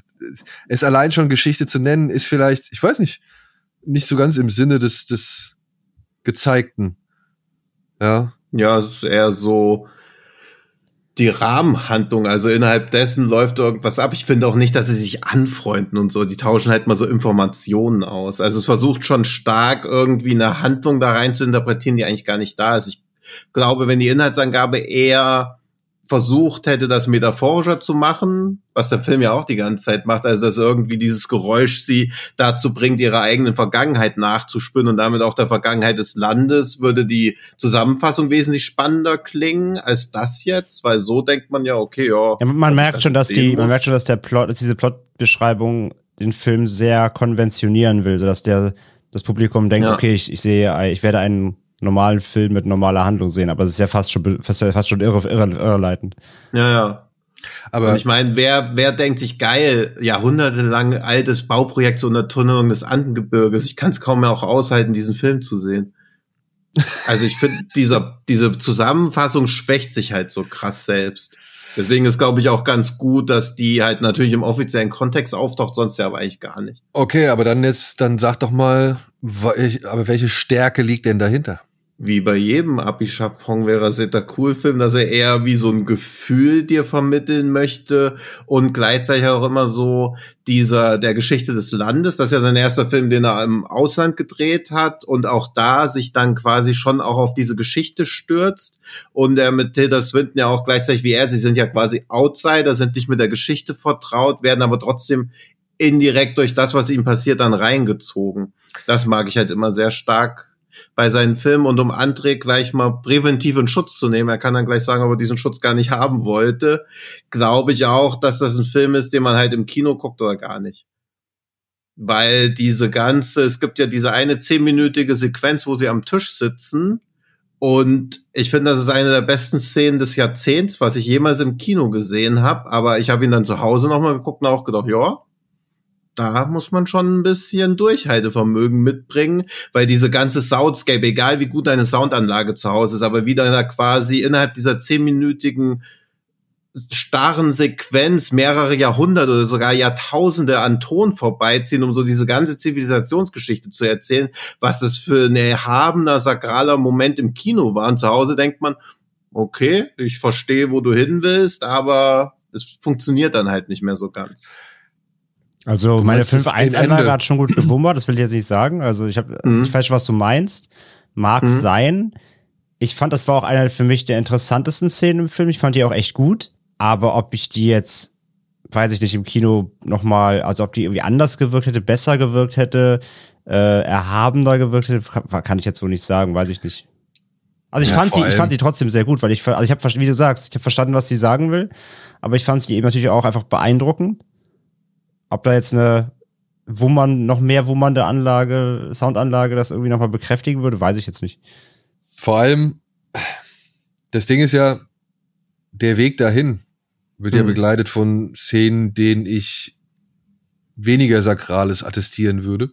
es allein schon Geschichte zu nennen, ist vielleicht, ich weiß nicht, nicht so ganz im Sinne des, des Gezeigten. Ja. Ja, es ist eher so die Rahmenhandlung, also innerhalb dessen läuft irgendwas ab. Ich finde auch nicht, dass sie sich anfreunden und so. Die tauschen halt mal so Informationen aus. Also es versucht schon stark irgendwie eine Handlung da rein zu interpretieren, die eigentlich gar nicht da ist. Ich glaube, wenn die Inhaltsangabe eher versucht hätte, das metaphorischer zu machen, was der Film ja auch die ganze Zeit macht, also dass irgendwie dieses Geräusch sie dazu bringt, ihre eigene Vergangenheit nachzuspüren und damit auch der Vergangenheit des Landes, würde die Zusammenfassung wesentlich spannender klingen als das jetzt, weil so denkt man ja, okay, ja. ja man merkt schon, dass die, man merkt schon, dass der Plot, dass diese Plotbeschreibung den Film sehr konventionieren will, sodass der das Publikum denkt, ja. okay, ich, ich sehe, ich werde einen normalen Film mit normaler Handlung sehen, aber es ist ja fast schon fast, fast schon irre, irre, irreleitend. Ja, ja. Aber Und ich meine, wer, wer denkt sich geil, jahrhundertelang altes Bauprojekt zur Untertunnelung des Andengebirges, ich kann es kaum mehr auch aushalten, diesen Film zu sehen. Also ich finde, dieser, diese Zusammenfassung schwächt sich halt so krass selbst. Deswegen ist, glaube ich, auch ganz gut, dass die halt natürlich im offiziellen Kontext auftaucht, sonst ja aber eigentlich gar nicht. Okay, aber dann jetzt, dann sag doch mal, aber welche Stärke liegt denn dahinter? Wie bei jedem Abishapong wäre es der Cool-Film, dass er eher wie so ein Gefühl dir vermitteln möchte und gleichzeitig auch immer so dieser, der Geschichte des Landes. Das ist ja sein erster Film, den er im Ausland gedreht hat und auch da sich dann quasi schon auch auf diese Geschichte stürzt und er mit Tilda Swinton ja auch gleichzeitig wie er, sie sind ja quasi Outsider, sind nicht mit der Geschichte vertraut, werden aber trotzdem indirekt durch das, was ihm passiert, dann reingezogen. Das mag ich halt immer sehr stark bei seinen Filmen und um André gleich mal präventiv in Schutz zu nehmen, er kann dann gleich sagen, ob er diesen Schutz gar nicht haben wollte, glaube ich auch, dass das ein Film ist, den man halt im Kino guckt oder gar nicht. Weil diese ganze, es gibt ja diese eine zehnminütige Sequenz, wo sie am Tisch sitzen und ich finde, das ist eine der besten Szenen des Jahrzehnts, was ich jemals im Kino gesehen habe. Aber ich habe ihn dann zu Hause nochmal geguckt und auch gedacht, ja, da muss man schon ein bisschen Durchhaltevermögen mitbringen, weil diese ganze Soundscape, egal wie gut deine Soundanlage zu Hause ist, aber wieder da quasi innerhalb dieser zehnminütigen starren Sequenz mehrere Jahrhunderte oder sogar Jahrtausende an Ton vorbeiziehen, um so diese ganze Zivilisationsgeschichte zu erzählen, was das für ein erhabener, sakraler Moment im Kino war. Und zu Hause denkt man, okay, ich verstehe, wo du hin willst, aber es funktioniert dann halt nicht mehr so ganz. Also du meine 5-1-Anlage hat schon gut gewummert, das will ich jetzt nicht sagen. Also ich habe, mhm. ich weiß schon, was du meinst. Mag mhm. sein. Ich fand, das war auch eine für mich der interessantesten Szenen im Film. Ich fand die auch echt gut. Aber ob ich die jetzt, weiß ich nicht, im Kino nochmal, also ob die irgendwie anders gewirkt hätte, besser gewirkt hätte, äh, erhabener gewirkt hätte, kann, kann ich jetzt wohl nicht sagen, weiß ich nicht. Also ich ja, fand sie, ich fand sie trotzdem sehr gut, weil ich, also ich habe, wie du sagst, ich habe verstanden, was sie sagen will, aber ich fand sie eben natürlich auch einfach beeindruckend. Ob da jetzt eine Wummern, noch mehr wummernde Anlage, Soundanlage das irgendwie nochmal bekräftigen würde, weiß ich jetzt nicht. Vor allem, das Ding ist ja, der Weg dahin wird mhm. ja begleitet von Szenen, denen ich weniger Sakrales attestieren würde.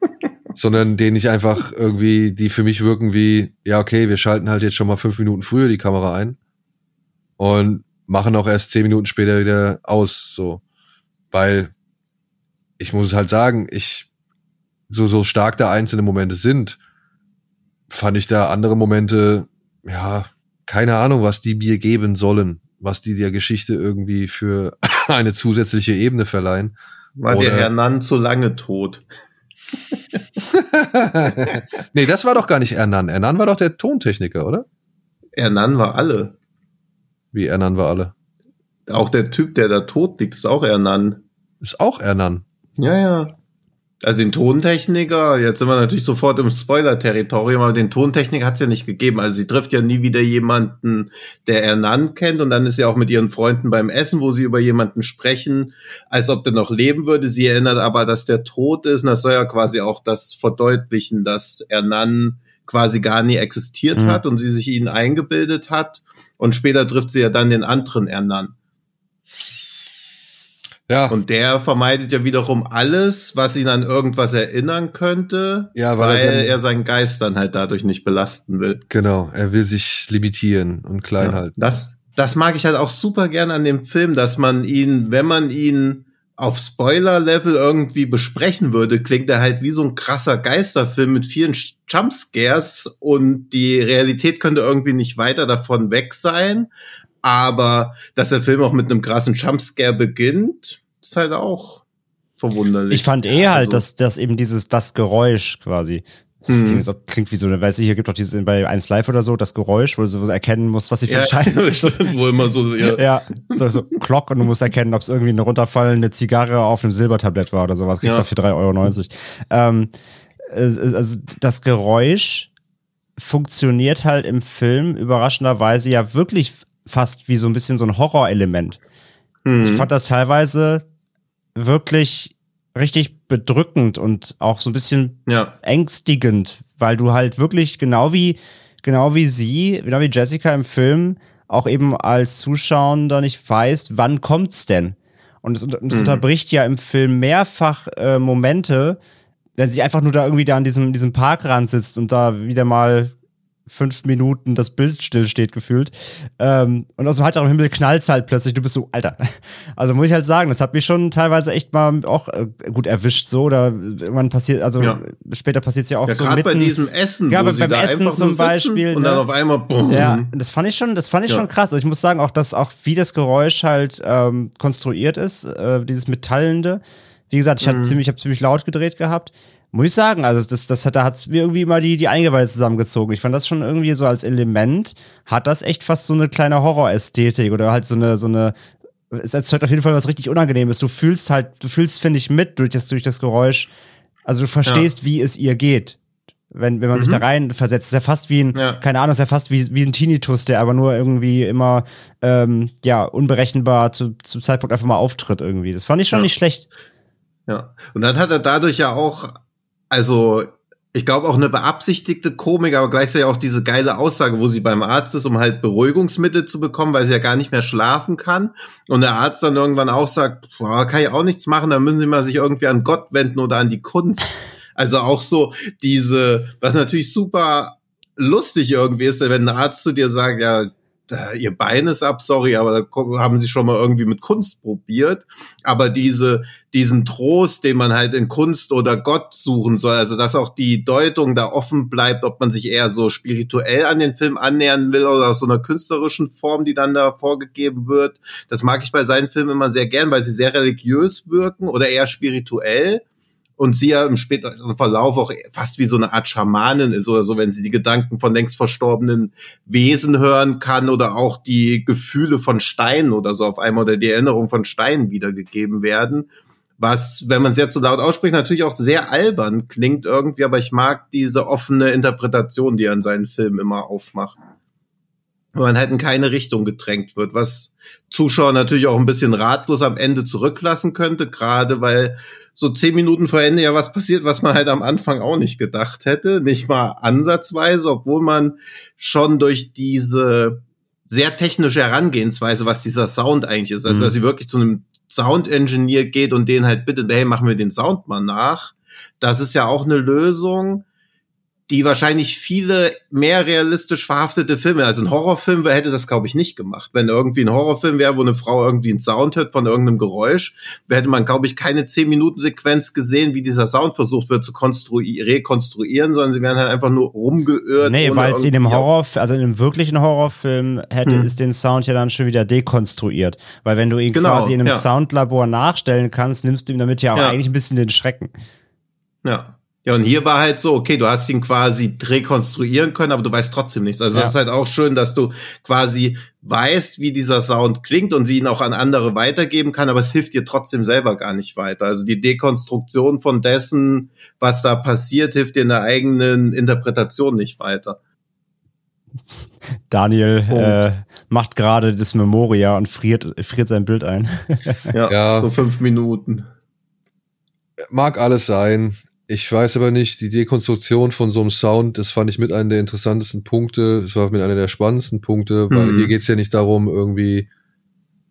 sondern denen ich einfach irgendwie, die für mich wirken wie, ja, okay, wir schalten halt jetzt schon mal fünf Minuten früher die Kamera ein und machen auch erst zehn Minuten später wieder aus, so. Weil ich muss es halt sagen, ich, so, so stark da einzelne Momente sind, fand ich da andere Momente, ja, keine Ahnung, was die mir geben sollen, was die der Geschichte irgendwie für eine zusätzliche Ebene verleihen. War Oder der Herr Nann zu lange tot? nee, das war doch gar nicht Ernan. Ernan war doch der Tontechniker, oder? Ernan war alle. Wie Ernan war alle? Auch der Typ, der da tot liegt, ist auch Ernan. Ist auch Ernan. Ja, ja. Also den Tontechniker, jetzt sind wir natürlich sofort im Spoiler-Territorium, aber den Tontechniker hat es ja nicht gegeben. Also sie trifft ja nie wieder jemanden, der Ernan kennt und dann ist sie auch mit ihren Freunden beim Essen, wo sie über jemanden sprechen, als ob der noch leben würde. Sie erinnert aber, dass der tot ist und das soll ja quasi auch das verdeutlichen, dass Ernan quasi gar nie existiert mhm. hat und sie sich ihn eingebildet hat und später trifft sie ja dann den anderen Ernan. Ja. Und der vermeidet ja wiederum alles, was ihn an irgendwas erinnern könnte, ja, weil, weil er, er, seinen Geist dann halt dadurch nicht belasten will. Genau, er will sich limitieren und klein ja. halten. Das, das mag ich halt auch super gern an dem Film, dass man ihn, wenn man ihn auf Spoiler-Level irgendwie besprechen würde, klingt er halt wie so ein krasser Geisterfilm mit vielen Jumpscares und die Realität könnte irgendwie nicht weiter davon weg sein. Aber dass der Film auch mit einem krassen Jumpscare beginnt, ist halt auch verwunderlich. Ich fand eh halt, also, dass, dass eben dieses, das Geräusch quasi, Das mhm. klingt, so, klingt, wie so eine, weißt du, hier gibt doch diese bei 1 Live oder so, das Geräusch, wo du so erkennen musst, was sie für ja, so, wo immer so, ja. ja so, so Glock und du musst erkennen, ob es irgendwie eine runterfallende Zigarre auf einem Silbertablett war oder sowas. Kriegst du ja. für 3,90 Euro. Ähm, also das Geräusch funktioniert halt im Film überraschenderweise ja wirklich fast wie so ein bisschen so ein Horrorelement. Mhm. Ich fand das teilweise wirklich richtig bedrückend und auch so ein bisschen ja. ängstigend, weil du halt wirklich genau wie genau wie sie, genau wie Jessica im Film auch eben als Zuschauer nicht weißt, wann kommt's denn? Und es, mhm. unterbricht ja im Film mehrfach äh, Momente, wenn sie einfach nur da irgendwie da an diesem, diesem Parkrand sitzt und da wieder mal fünf Minuten das Bild stillsteht gefühlt. Ähm, und aus dem heiteren Himmel knallt's halt plötzlich. Du bist so, Alter. Also muss ich halt sagen, das hat mich schon teilweise echt mal auch äh, gut erwischt so. Oder irgendwann passiert, also ja. später passiert's ja auch ja, so gerade bei diesem Essen, ja, wo beim Essen zum Beispiel. Und dann ne? auf einmal, boom. Ja, das fand ich schon, das fand ich ja. schon krass. Also ich muss sagen, auch das, auch wie das Geräusch halt ähm, konstruiert ist, äh, dieses Metallende. Wie gesagt, ich mhm. ziemlich, ich habe ziemlich laut gedreht gehabt muss ich sagen, also das, das hat, da hat mir irgendwie immer die, die Eingeweide zusammengezogen. Ich fand das schon irgendwie so als Element, hat das echt fast so eine kleine Horrorästhetik oder halt so eine, so eine, es erzeugt auf jeden Fall was richtig Unangenehmes. Du fühlst halt, du fühlst, finde ich, mit durch das, durch das Geräusch. Also du verstehst, ja. wie es ihr geht. Wenn, wenn man mhm. sich da rein versetzt, ist ja fast wie ein, ja. keine Ahnung, ist ja fast wie, wie ein Tinnitus, der aber nur irgendwie immer, ähm, ja, unberechenbar zu, zum Zeitpunkt einfach mal auftritt irgendwie. Das fand ich schon ja. nicht schlecht. Ja. Und dann hat er dadurch ja auch also ich glaube auch eine beabsichtigte Komik, aber gleichzeitig auch diese geile Aussage, wo sie beim Arzt ist, um halt Beruhigungsmittel zu bekommen, weil sie ja gar nicht mehr schlafen kann. Und der Arzt dann irgendwann auch sagt, boah, kann ich auch nichts machen, da müssen sie mal sich irgendwie an Gott wenden oder an die Kunst. Also auch so diese, was natürlich super lustig irgendwie ist, wenn ein Arzt zu dir sagt, ja, ihr Bein ist ab, sorry, aber da haben sie schon mal irgendwie mit Kunst probiert. Aber diese, diesen Trost, den man halt in Kunst oder Gott suchen soll, also dass auch die Deutung da offen bleibt, ob man sich eher so spirituell an den Film annähern will oder aus so einer künstlerischen Form, die dann da vorgegeben wird. Das mag ich bei seinen Filmen immer sehr gern, weil sie sehr religiös wirken oder eher spirituell und sie ja im späteren Verlauf auch fast wie so eine Art Schamanin ist oder so, wenn sie die Gedanken von längst verstorbenen Wesen hören kann oder auch die Gefühle von Steinen oder so auf einmal oder die Erinnerung von Steinen wiedergegeben werden. Was, wenn man es jetzt so laut ausspricht, natürlich auch sehr albern klingt irgendwie, aber ich mag diese offene Interpretation, die er in seinen Filmen immer aufmacht. Wenn man halt in keine Richtung gedrängt wird, was Zuschauer natürlich auch ein bisschen ratlos am Ende zurücklassen könnte, gerade weil so zehn Minuten vor Ende ja was passiert, was man halt am Anfang auch nicht gedacht hätte. Nicht mal ansatzweise, obwohl man schon durch diese sehr technische Herangehensweise, was dieser Sound eigentlich ist, also mhm. dass sie wirklich zu einem Sound-Engineer geht und den halt bittet, hey, machen wir den Sound mal nach. Das ist ja auch eine Lösung, die wahrscheinlich viele mehr realistisch verhaftete Filme, also ein Horrorfilm hätte das, glaube ich, nicht gemacht. Wenn irgendwie ein Horrorfilm wäre, wo eine Frau irgendwie einen Sound hört von irgendeinem Geräusch, hätte man, glaube ich, keine 10-Minuten-Sequenz gesehen, wie dieser Sound versucht wird zu rekonstruieren, sondern sie werden halt einfach nur rumgeirrt. Nee, weil sie in einem Horror, also in einem wirklichen Horrorfilm hätte hm. es den Sound ja dann schon wieder dekonstruiert. Weil wenn du ihn genau, quasi in einem ja. Soundlabor nachstellen kannst, nimmst du ihm damit ja auch ja. eigentlich ein bisschen den Schrecken. Ja. Ja, und hier war halt so, okay, du hast ihn quasi rekonstruieren können, aber du weißt trotzdem nichts. Also ja. das ist halt auch schön, dass du quasi weißt, wie dieser Sound klingt und sie ihn auch an andere weitergeben kann, aber es hilft dir trotzdem selber gar nicht weiter. Also die Dekonstruktion von dessen, was da passiert, hilft dir in der eigenen Interpretation nicht weiter. Daniel äh, macht gerade das Memoria und friert, friert sein Bild ein. ja, ja, so fünf Minuten. Mag alles sein. Ich weiß aber nicht, die Dekonstruktion von so einem Sound, das fand ich mit einer der interessantesten Punkte. Das war mit einer der spannendsten Punkte, weil mhm. hier geht's ja nicht darum, irgendwie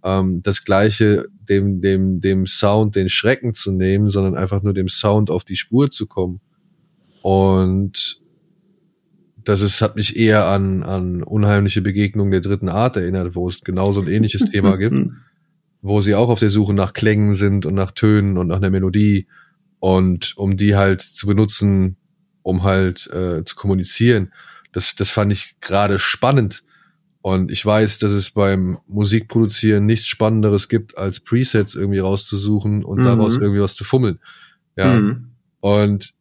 ähm, das Gleiche dem, dem, dem Sound den Schrecken zu nehmen, sondern einfach nur dem Sound auf die Spur zu kommen. Und das ist, hat mich eher an, an unheimliche Begegnungen der dritten Art erinnert, wo es genauso ein ähnliches Thema gibt, wo sie auch auf der Suche nach Klängen sind und nach Tönen und nach einer Melodie und um die halt zu benutzen, um halt äh, zu kommunizieren. Das, das fand ich gerade spannend. Und ich weiß, dass es beim Musikproduzieren nichts Spannenderes gibt, als Presets irgendwie rauszusuchen und mhm. daraus irgendwie was zu fummeln. Ja. Mhm. Und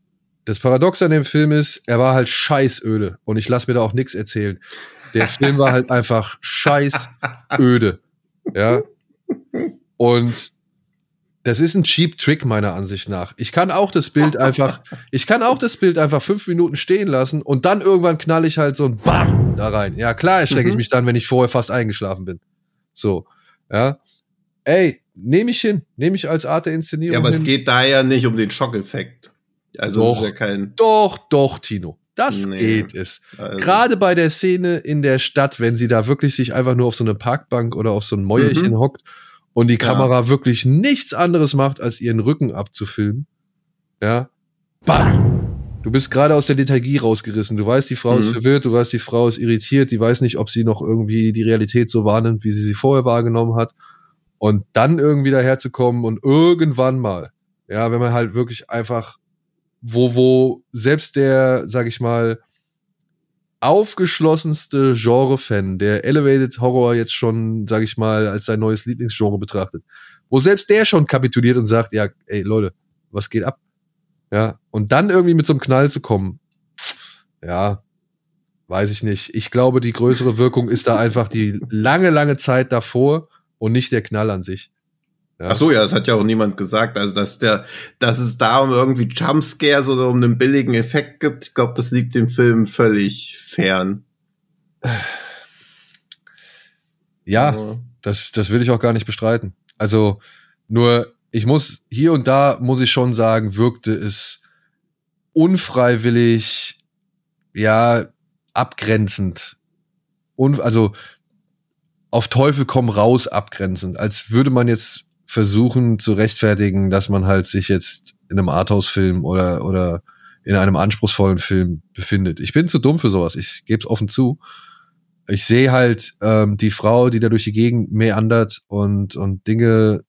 das Paradox an dem Film ist, er war halt scheißöde und ich lasse mir da auch nichts erzählen. Der Film war halt einfach scheißöde. Ja. Und das ist ein cheap Trick meiner Ansicht nach. Ich kann auch das Bild einfach, ich kann auch das Bild einfach fünf Minuten stehen lassen und dann irgendwann knall ich halt so ein BAM da rein. Ja, klar erschrecke mhm. ich mich dann, wenn ich vorher fast eingeschlafen bin. So, ja. Ey, nehme ich hin, nehme ich als Art der Inszenierung. Ja, aber hin. es geht da ja nicht um den Schockeffekt. Also doch, ist ja kein. Doch, doch, Tino. Das nee. geht es. Also. Gerade bei der Szene in der Stadt, wenn sie da wirklich sich einfach nur auf so eine Parkbank oder auf so ein Mäuerchen mhm. hockt und die Kamera ja. wirklich nichts anderes macht, als ihren Rücken abzufilmen. Ja. Bam! Du bist gerade aus der Lethargie rausgerissen. Du weißt, die Frau mhm. ist verwirrt, du weißt, die Frau ist irritiert, die weiß nicht, ob sie noch irgendwie die Realität so wahrnimmt, wie sie sie vorher wahrgenommen hat. Und dann irgendwie daherzukommen und irgendwann mal, ja, wenn man halt wirklich einfach, wo, wo selbst der, sag ich mal, aufgeschlossenste Genre-Fan, der Elevated Horror jetzt schon, sag ich mal, als sein neues Lieblingsgenre betrachtet, wo selbst der schon kapituliert und sagt, ja, ey Leute, was geht ab? Ja, und dann irgendwie mit so einem Knall zu kommen, ja, weiß ich nicht. Ich glaube, die größere Wirkung ist da einfach die lange, lange Zeit davor und nicht der Knall an sich. Ja. Ach so, ja, das hat ja auch niemand gesagt. Also, dass der, dass es da um irgendwie Jumpscares oder um einen billigen Effekt gibt, ich glaube, das liegt dem Film völlig fern. Ja, ja, das, das will ich auch gar nicht bestreiten. Also, nur, ich muss, hier und da muss ich schon sagen, wirkte es unfreiwillig, ja, abgrenzend. Un, also, auf Teufel komm raus abgrenzend, als würde man jetzt versuchen zu rechtfertigen, dass man halt sich jetzt in einem Arthouse-Film oder, oder in einem anspruchsvollen Film befindet. Ich bin zu dumm für sowas, ich gebe es offen zu. Ich sehe halt ähm, die Frau, die da durch die Gegend meandert und, und Dinge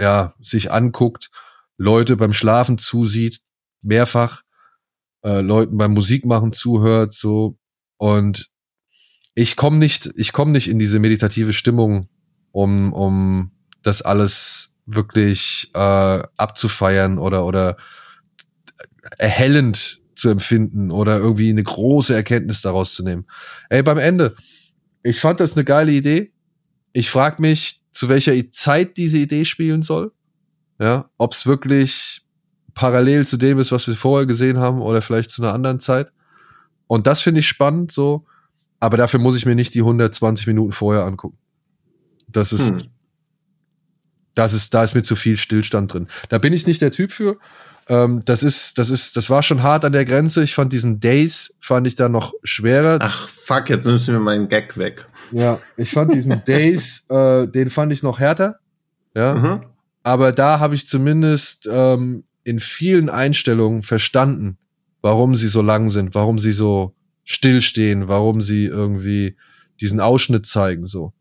ja, sich anguckt, Leute beim Schlafen zusieht, mehrfach, äh, Leuten beim Musikmachen zuhört, so. Und ich komme nicht, ich komme nicht in diese meditative Stimmung, um, um das alles wirklich äh, abzufeiern oder oder erhellend zu empfinden oder irgendwie eine große Erkenntnis daraus zu nehmen. Ey, beim Ende, ich fand das eine geile Idee. Ich frage mich, zu welcher Zeit diese Idee spielen soll. Ja, ob es wirklich parallel zu dem ist, was wir vorher gesehen haben oder vielleicht zu einer anderen Zeit. Und das finde ich spannend so, aber dafür muss ich mir nicht die 120 Minuten vorher angucken. Das ist, hm das ist, da ist mir zu viel Stillstand drin. Da bin ich nicht der Typ für. Ähm, das ist, das ist, das war schon hart an der Grenze. Ich fand diesen Days, fand ich da noch schwerer. Ach fuck, jetzt nimmst du mir meinen Gag weg. Ja, ich fand diesen Days, äh, den fand ich noch härter. Ja. Mhm. Aber da habe ich zumindest ähm, in vielen Einstellungen verstanden, warum sie so lang sind, warum sie so stillstehen, warum sie irgendwie diesen Ausschnitt zeigen, so.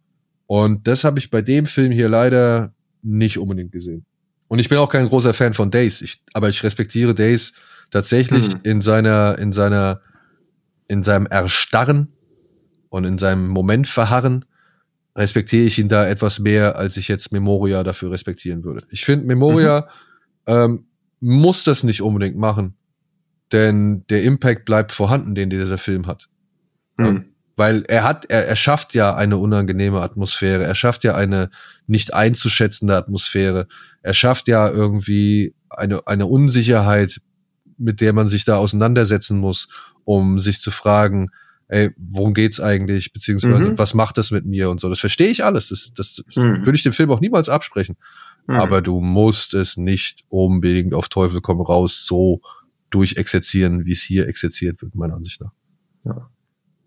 Und das habe ich bei dem Film hier leider nicht unbedingt gesehen. Und ich bin auch kein großer Fan von Days, ich, aber ich respektiere Days tatsächlich mhm. in seiner, in seiner, in seinem Erstarren und in seinem Moment verharren, respektiere ich ihn da etwas mehr, als ich jetzt Memoria dafür respektieren würde. Ich finde, Memoria mhm. ähm, muss das nicht unbedingt machen, denn der Impact bleibt vorhanden, den dieser Film hat. Mhm. Weil er hat, er, er schafft ja eine unangenehme Atmosphäre, er schafft ja eine nicht einzuschätzende Atmosphäre, er schafft ja irgendwie eine, eine Unsicherheit, mit der man sich da auseinandersetzen muss, um sich zu fragen, ey, worum geht's eigentlich, beziehungsweise mhm. was macht das mit mir und so. Das verstehe ich alles. Das, das, das mhm. würde ich dem Film auch niemals absprechen. Mhm. Aber du musst es nicht unbedingt auf Teufel komm raus so durchexerzieren, wie es hier exerziert wird, meiner Ansicht nach. Ja.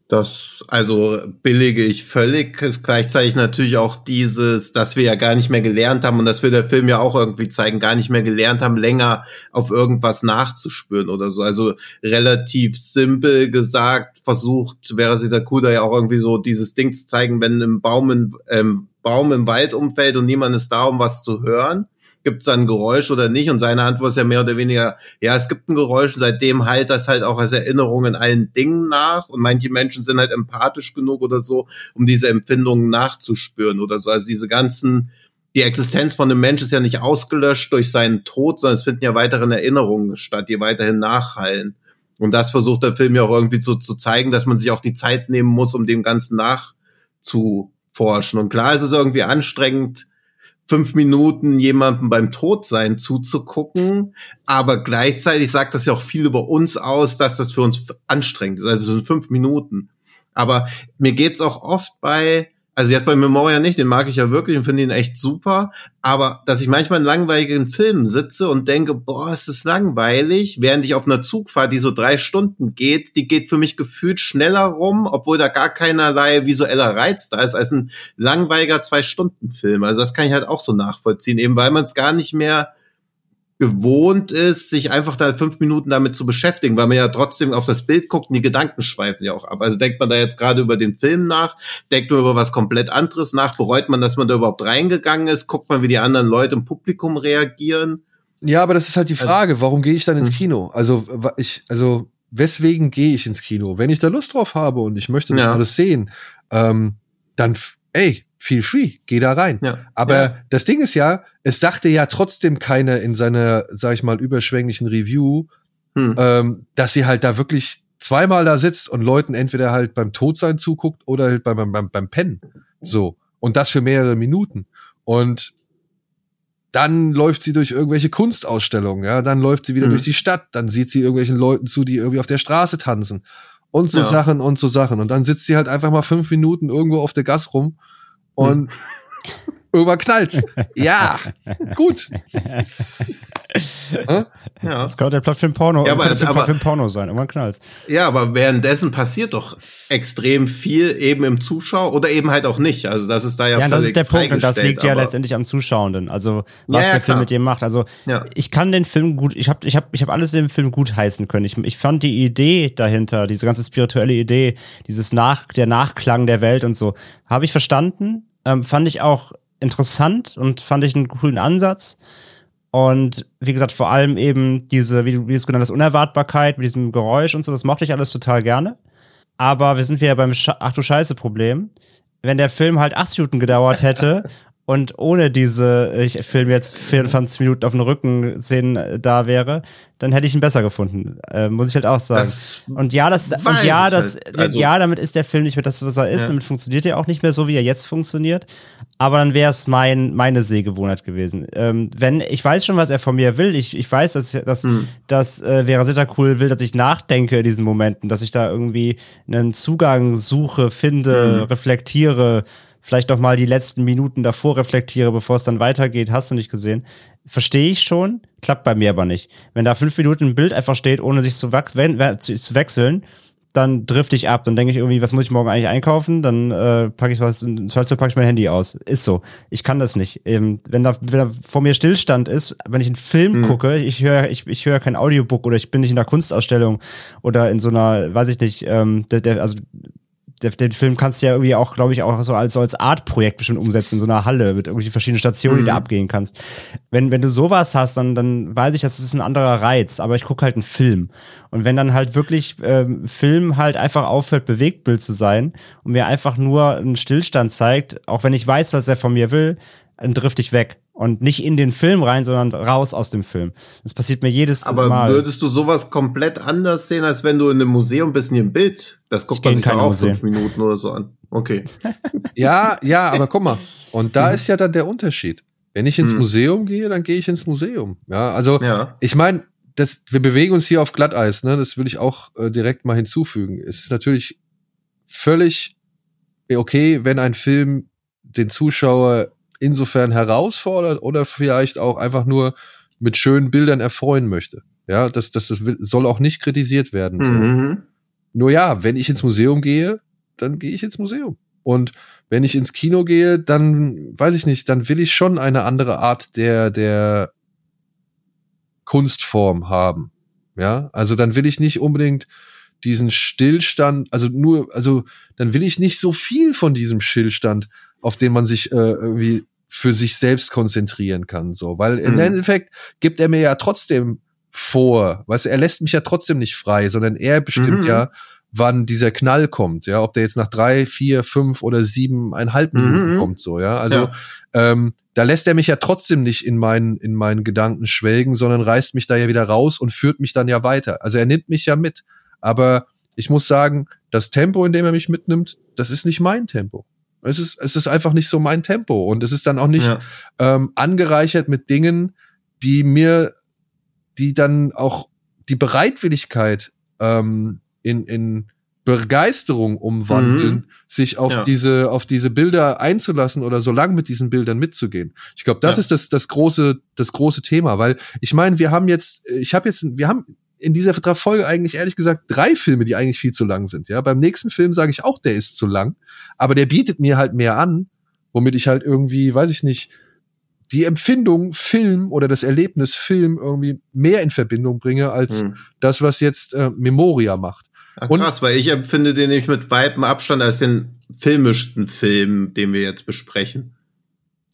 Das, also billige ich völlig. Ist gleichzeitig natürlich auch dieses, dass wir ja gar nicht mehr gelernt haben und dass wir der Film ja auch irgendwie zeigen, gar nicht mehr gelernt haben, länger auf irgendwas nachzuspüren oder so. Also relativ simpel gesagt, versucht wäre sie der Kuda ja auch irgendwie so dieses Ding zu zeigen, wenn ein Baum, in, ähm, Baum im Wald umfällt und niemand ist da, um was zu hören gibt es ein Geräusch oder nicht? Und seine Antwort ist ja mehr oder weniger, ja, es gibt ein Geräusch und seitdem halt das halt auch als Erinnerung in allen Dingen nach. Und manche Menschen sind halt empathisch genug oder so, um diese Empfindungen nachzuspüren oder so. Also diese ganzen, die Existenz von einem Mensch ist ja nicht ausgelöscht durch seinen Tod, sondern es finden ja weiteren Erinnerungen statt, die weiterhin nachhallen. Und das versucht der Film ja auch irgendwie so zu zeigen, dass man sich auch die Zeit nehmen muss, um dem Ganzen nachzuforschen. Und klar ist es irgendwie anstrengend, fünf Minuten jemandem beim Todsein zuzugucken, aber gleichzeitig sagt das ja auch viel über uns aus, dass das für uns anstrengend ist. Also es sind fünf Minuten. Aber mir geht's auch oft bei also jetzt bei Memoria nicht, den mag ich ja wirklich und finde ihn echt super. Aber dass ich manchmal in langweiligen Filmen sitze und denke, boah, ist das langweilig, während ich auf einer Zugfahrt, die so drei Stunden geht, die geht für mich gefühlt schneller rum, obwohl da gar keinerlei visueller Reiz da ist, als ein langweiliger Zwei-Stunden-Film. Also das kann ich halt auch so nachvollziehen, eben weil man es gar nicht mehr gewohnt ist, sich einfach da fünf Minuten damit zu beschäftigen, weil man ja trotzdem auf das Bild guckt und die Gedanken schweifen ja auch ab. Also denkt man da jetzt gerade über den Film nach, denkt man über was komplett anderes nach, bereut man, dass man da überhaupt reingegangen ist, guckt man, wie die anderen Leute im Publikum reagieren. Ja, aber das ist halt die also Frage, warum gehe ich dann ins hm. Kino? Also ich, also weswegen gehe ich ins Kino? Wenn ich da Lust drauf habe und ich möchte das ja. alles sehen, ähm, dann, ey, feel free, geh da rein. Ja. Aber ja. das Ding ist ja, es sagte ja trotzdem keiner in seiner, sag ich mal, überschwänglichen Review, hm. ähm, dass sie halt da wirklich zweimal da sitzt und Leuten entweder halt beim Todsein zuguckt oder halt beim, beim, beim Pennen. So. Und das für mehrere Minuten. Und dann läuft sie durch irgendwelche Kunstausstellungen, ja, dann läuft sie wieder mhm. durch die Stadt, dann sieht sie irgendwelchen Leuten zu, die irgendwie auf der Straße tanzen und so ja. Sachen und so Sachen. Und dann sitzt sie halt einfach mal fünf Minuten irgendwo auf der Gas rum und hm. irgendwann knallt's. Ja, gut. ja. Das könnte der Plot für ein Porno, ja, aber, für aber, ein Porno sein. Irgendwann knallt's. Ja, aber währenddessen passiert doch extrem viel eben im Zuschauer oder eben halt auch nicht. Also das ist da ja Ja, das ist der Punkt und das liegt ja letztendlich am Zuschauenden. Also was ja, ja, der Film mit dir macht. Also ich kann den Film gut, ich habe ich hab, ich hab alles in dem Film gut heißen können. Ich, ich fand die Idee dahinter, diese ganze spirituelle Idee, dieses Nach, der Nachklang der Welt und so, habe ich verstanden. Ähm, fand ich auch interessant und fand ich einen coolen Ansatz. Und wie gesagt, vor allem eben diese, wie du, wie du es genannt hast, Unerwartbarkeit mit diesem Geräusch und so, das mochte ich alles total gerne. Aber wir sind wieder beim Sch Ach du Scheiße-Problem. Wenn der Film halt 80 Minuten gedauert hätte und ohne diese, ich film jetzt 24 Minuten auf den Rücken Szenen äh, da wäre, dann hätte ich ihn besser gefunden. Äh, muss ich halt auch sagen. Das und ja, das, und ja, das, halt. also, ja, damit ist der Film nicht mehr das, was er ist. Ja. Damit funktioniert er auch nicht mehr so, wie er jetzt funktioniert. Aber dann wäre es mein, meine Sehgewohnheit gewesen. Ähm, wenn, ich weiß schon, was er von mir will. Ich, ich weiß, dass, dass, hm. dass äh, Vera Sittercool will, dass ich nachdenke in diesen Momenten, dass ich da irgendwie einen Zugang suche, finde, hm. reflektiere vielleicht noch mal die letzten Minuten davor reflektiere, bevor es dann weitergeht, hast du nicht gesehen. Verstehe ich schon, klappt bei mir aber nicht. Wenn da fünf Minuten ein Bild einfach steht, ohne sich zu, zu wechseln, dann drifte ich ab. Dann denke ich irgendwie, was muss ich morgen eigentlich einkaufen? Dann äh, packe ich was, falls packe ich mein Handy aus. Ist so. Ich kann das nicht. Ähm, wenn, da, wenn da vor mir Stillstand ist, wenn ich einen Film mhm. gucke, ich höre ich, ich höre kein Audiobook oder ich bin nicht in einer Kunstausstellung oder in so einer, weiß ich nicht, ähm, der, der, also den Film kannst du ja irgendwie auch, glaube ich, auch so als, so als Artprojekt bestimmt umsetzen, in so einer Halle mit irgendwie verschiedenen Stationen, mhm. die du abgehen kannst. Wenn, wenn du sowas hast, dann, dann weiß ich, das ist ein anderer Reiz, aber ich gucke halt einen Film. Und wenn dann halt wirklich ähm, Film halt einfach aufhört, Bewegtbild zu sein und mir einfach nur einen Stillstand zeigt, auch wenn ich weiß, was er von mir will, dann trifft ich weg und nicht in den Film rein, sondern raus aus dem Film. Das passiert mir jedes Aber Mal. Aber würdest du sowas komplett anders sehen, als wenn du in einem Museum bist und im Bild? Das guckt man sich auch fünf Minuten oder so an. Okay. ja, ja, aber guck mal. Und da mhm. ist ja dann der Unterschied. Wenn ich ins mhm. Museum gehe, dann gehe ich ins Museum. Ja, also ja. ich meine, das, wir bewegen uns hier auf Glatteis, ne? Das will ich auch äh, direkt mal hinzufügen. Es ist natürlich völlig okay, wenn ein Film den Zuschauer insofern herausfordert oder vielleicht auch einfach nur mit schönen Bildern erfreuen möchte. Ja, das, das, das soll auch nicht kritisiert werden. So. Mhm. Nur ja, wenn ich ins Museum gehe, dann gehe ich ins Museum. Und wenn ich ins Kino gehe, dann weiß ich nicht, dann will ich schon eine andere Art der, der Kunstform haben. Ja, also dann will ich nicht unbedingt diesen Stillstand, also nur, also dann will ich nicht so viel von diesem Stillstand auf den man sich äh, irgendwie für sich selbst konzentrieren kann, so, weil im mhm. Endeffekt gibt er mir ja trotzdem vor, weißt du, er lässt mich ja trotzdem nicht frei, sondern er bestimmt mhm. ja, wann dieser Knall kommt, ja, ob der jetzt nach drei, vier, fünf oder siebeneinhalb Minuten Mhm. kommt, so, ja. Also Ja. ähm, da lässt er mich ja trotzdem nicht in meinen, in meinen Gedanken schwelgen, sondern reißt mich da ja wieder raus und führt mich dann ja weiter. Also er nimmt mich ja mit. Aber ich muss sagen, das Tempo, in dem er mich mitnimmt, das ist nicht mein Tempo. Es ist, es ist einfach nicht so mein Tempo. Und es ist dann auch nicht Ja. ähm, angereichert mit Dingen, die mir, die dann auch die Bereitwilligkeit ähm, in, in Begeisterung umwandeln, Mhm. sich auf Ja. diese auf diese Bilder einzulassen oder so lang mit diesen Bildern mitzugehen. Ich glaube, das Ja. ist das das große das große Thema, weil ich meine, wir haben jetzt ich habe jetzt wir haben in dieser Folge eigentlich ehrlich gesagt drei Filme, die eigentlich viel zu lang sind. Ja, beim nächsten Film sage ich auch, der ist zu lang, aber der bietet mir halt mehr an, womit ich halt irgendwie, weiß ich nicht, die Empfindung Film oder das Erlebnis Film irgendwie mehr in Verbindung bringe als Hm. das, was jetzt äh, Memoria macht. Ach, Und- krass, weil ich empfinde den nämlich mit weitem Abstand als den filmischsten Film, den wir jetzt besprechen.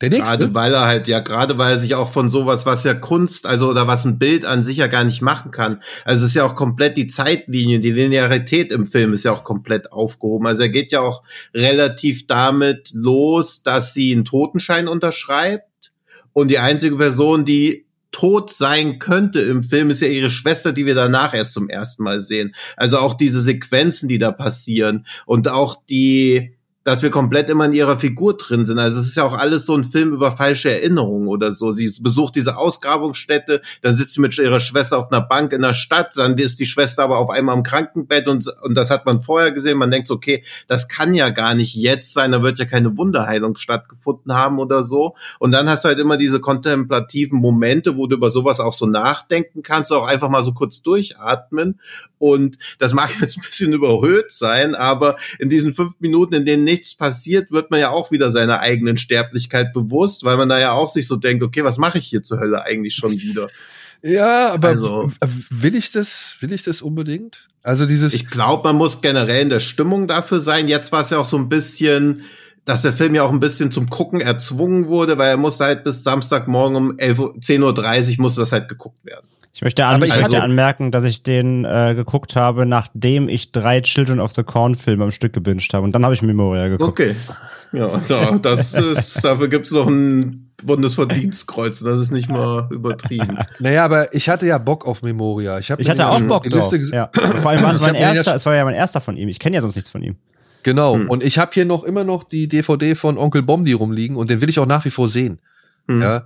Der nächste. Gerade weil er halt, ja, gerade weil er sich auch von sowas, was ja Kunst, also oder was ein Bild an sich ja gar nicht machen kann. Also es ist ja auch komplett die Zeitlinie, die Linearität im Film ist ja auch komplett aufgehoben. Also er geht ja auch relativ damit los, dass sie einen Totenschein unterschreibt und die einzige Person, die tot sein könnte im Film, ist ja ihre Schwester, die wir danach erst zum ersten Mal sehen. Also auch diese Sequenzen, die da passieren und auch die, dass wir komplett immer in ihrer Figur drin sind. Also es ist ja auch alles so ein Film über falsche Erinnerungen oder so. Sie besucht diese Ausgrabungsstätte, dann sitzt sie mit ihrer Schwester auf einer Bank in der Stadt, dann ist die Schwester aber auf einmal im Krankenbett und, und das hat man vorher gesehen. Man denkt okay, das kann ja gar nicht jetzt sein, da wird ja keine Wunderheilung stattgefunden haben oder so. Und dann hast du halt immer diese kontemplativen Momente, wo du über sowas auch so nachdenken kannst, auch einfach mal so kurz durchatmen. Und das mag jetzt ein bisschen überhöht sein, aber in diesen fünf Minuten, in denen nichts passiert, wird man ja auch wieder seiner eigenen Sterblichkeit bewusst, weil man da ja auch sich so denkt, okay, was mache ich hier zur Hölle eigentlich schon wieder? Ja, aber Also- will ich das, will ich das unbedingt? Also dieses, Ich glaube, man muss generell in der Stimmung dafür sein. Jetzt war es ja auch so ein bisschen, dass der Film ja auch ein bisschen zum Gucken erzwungen wurde, weil er musste halt bis Samstagmorgen um 11 Uhr, 10.30 Uhr musste das halt geguckt werden. Ich möchte, an, Aber ich möchte hatte- anmerken, dass ich den äh, geguckt habe, nachdem ich drei Children of the Corn Filme am Stück gebinged habe. Und dann habe ich Memoria geguckt. Okay. Ja, da, das ist, dafür gibt's noch ein Bundesverdienstkreuz. Das ist nicht mal übertrieben. naja, aber ich hatte ja Bock auf Memoria. Ich, hab Ich hatte ja auch Bock drauf. Ja. Vor allem war es mein erster, es war ja mein erster von ihm. Ich kenne ja sonst nichts von ihm. Genau. Hm. Und ich habe hier noch immer noch die DVD von Onkel Bomdi rumliegen und den will ich auch nach wie vor sehen. Hm. Ja.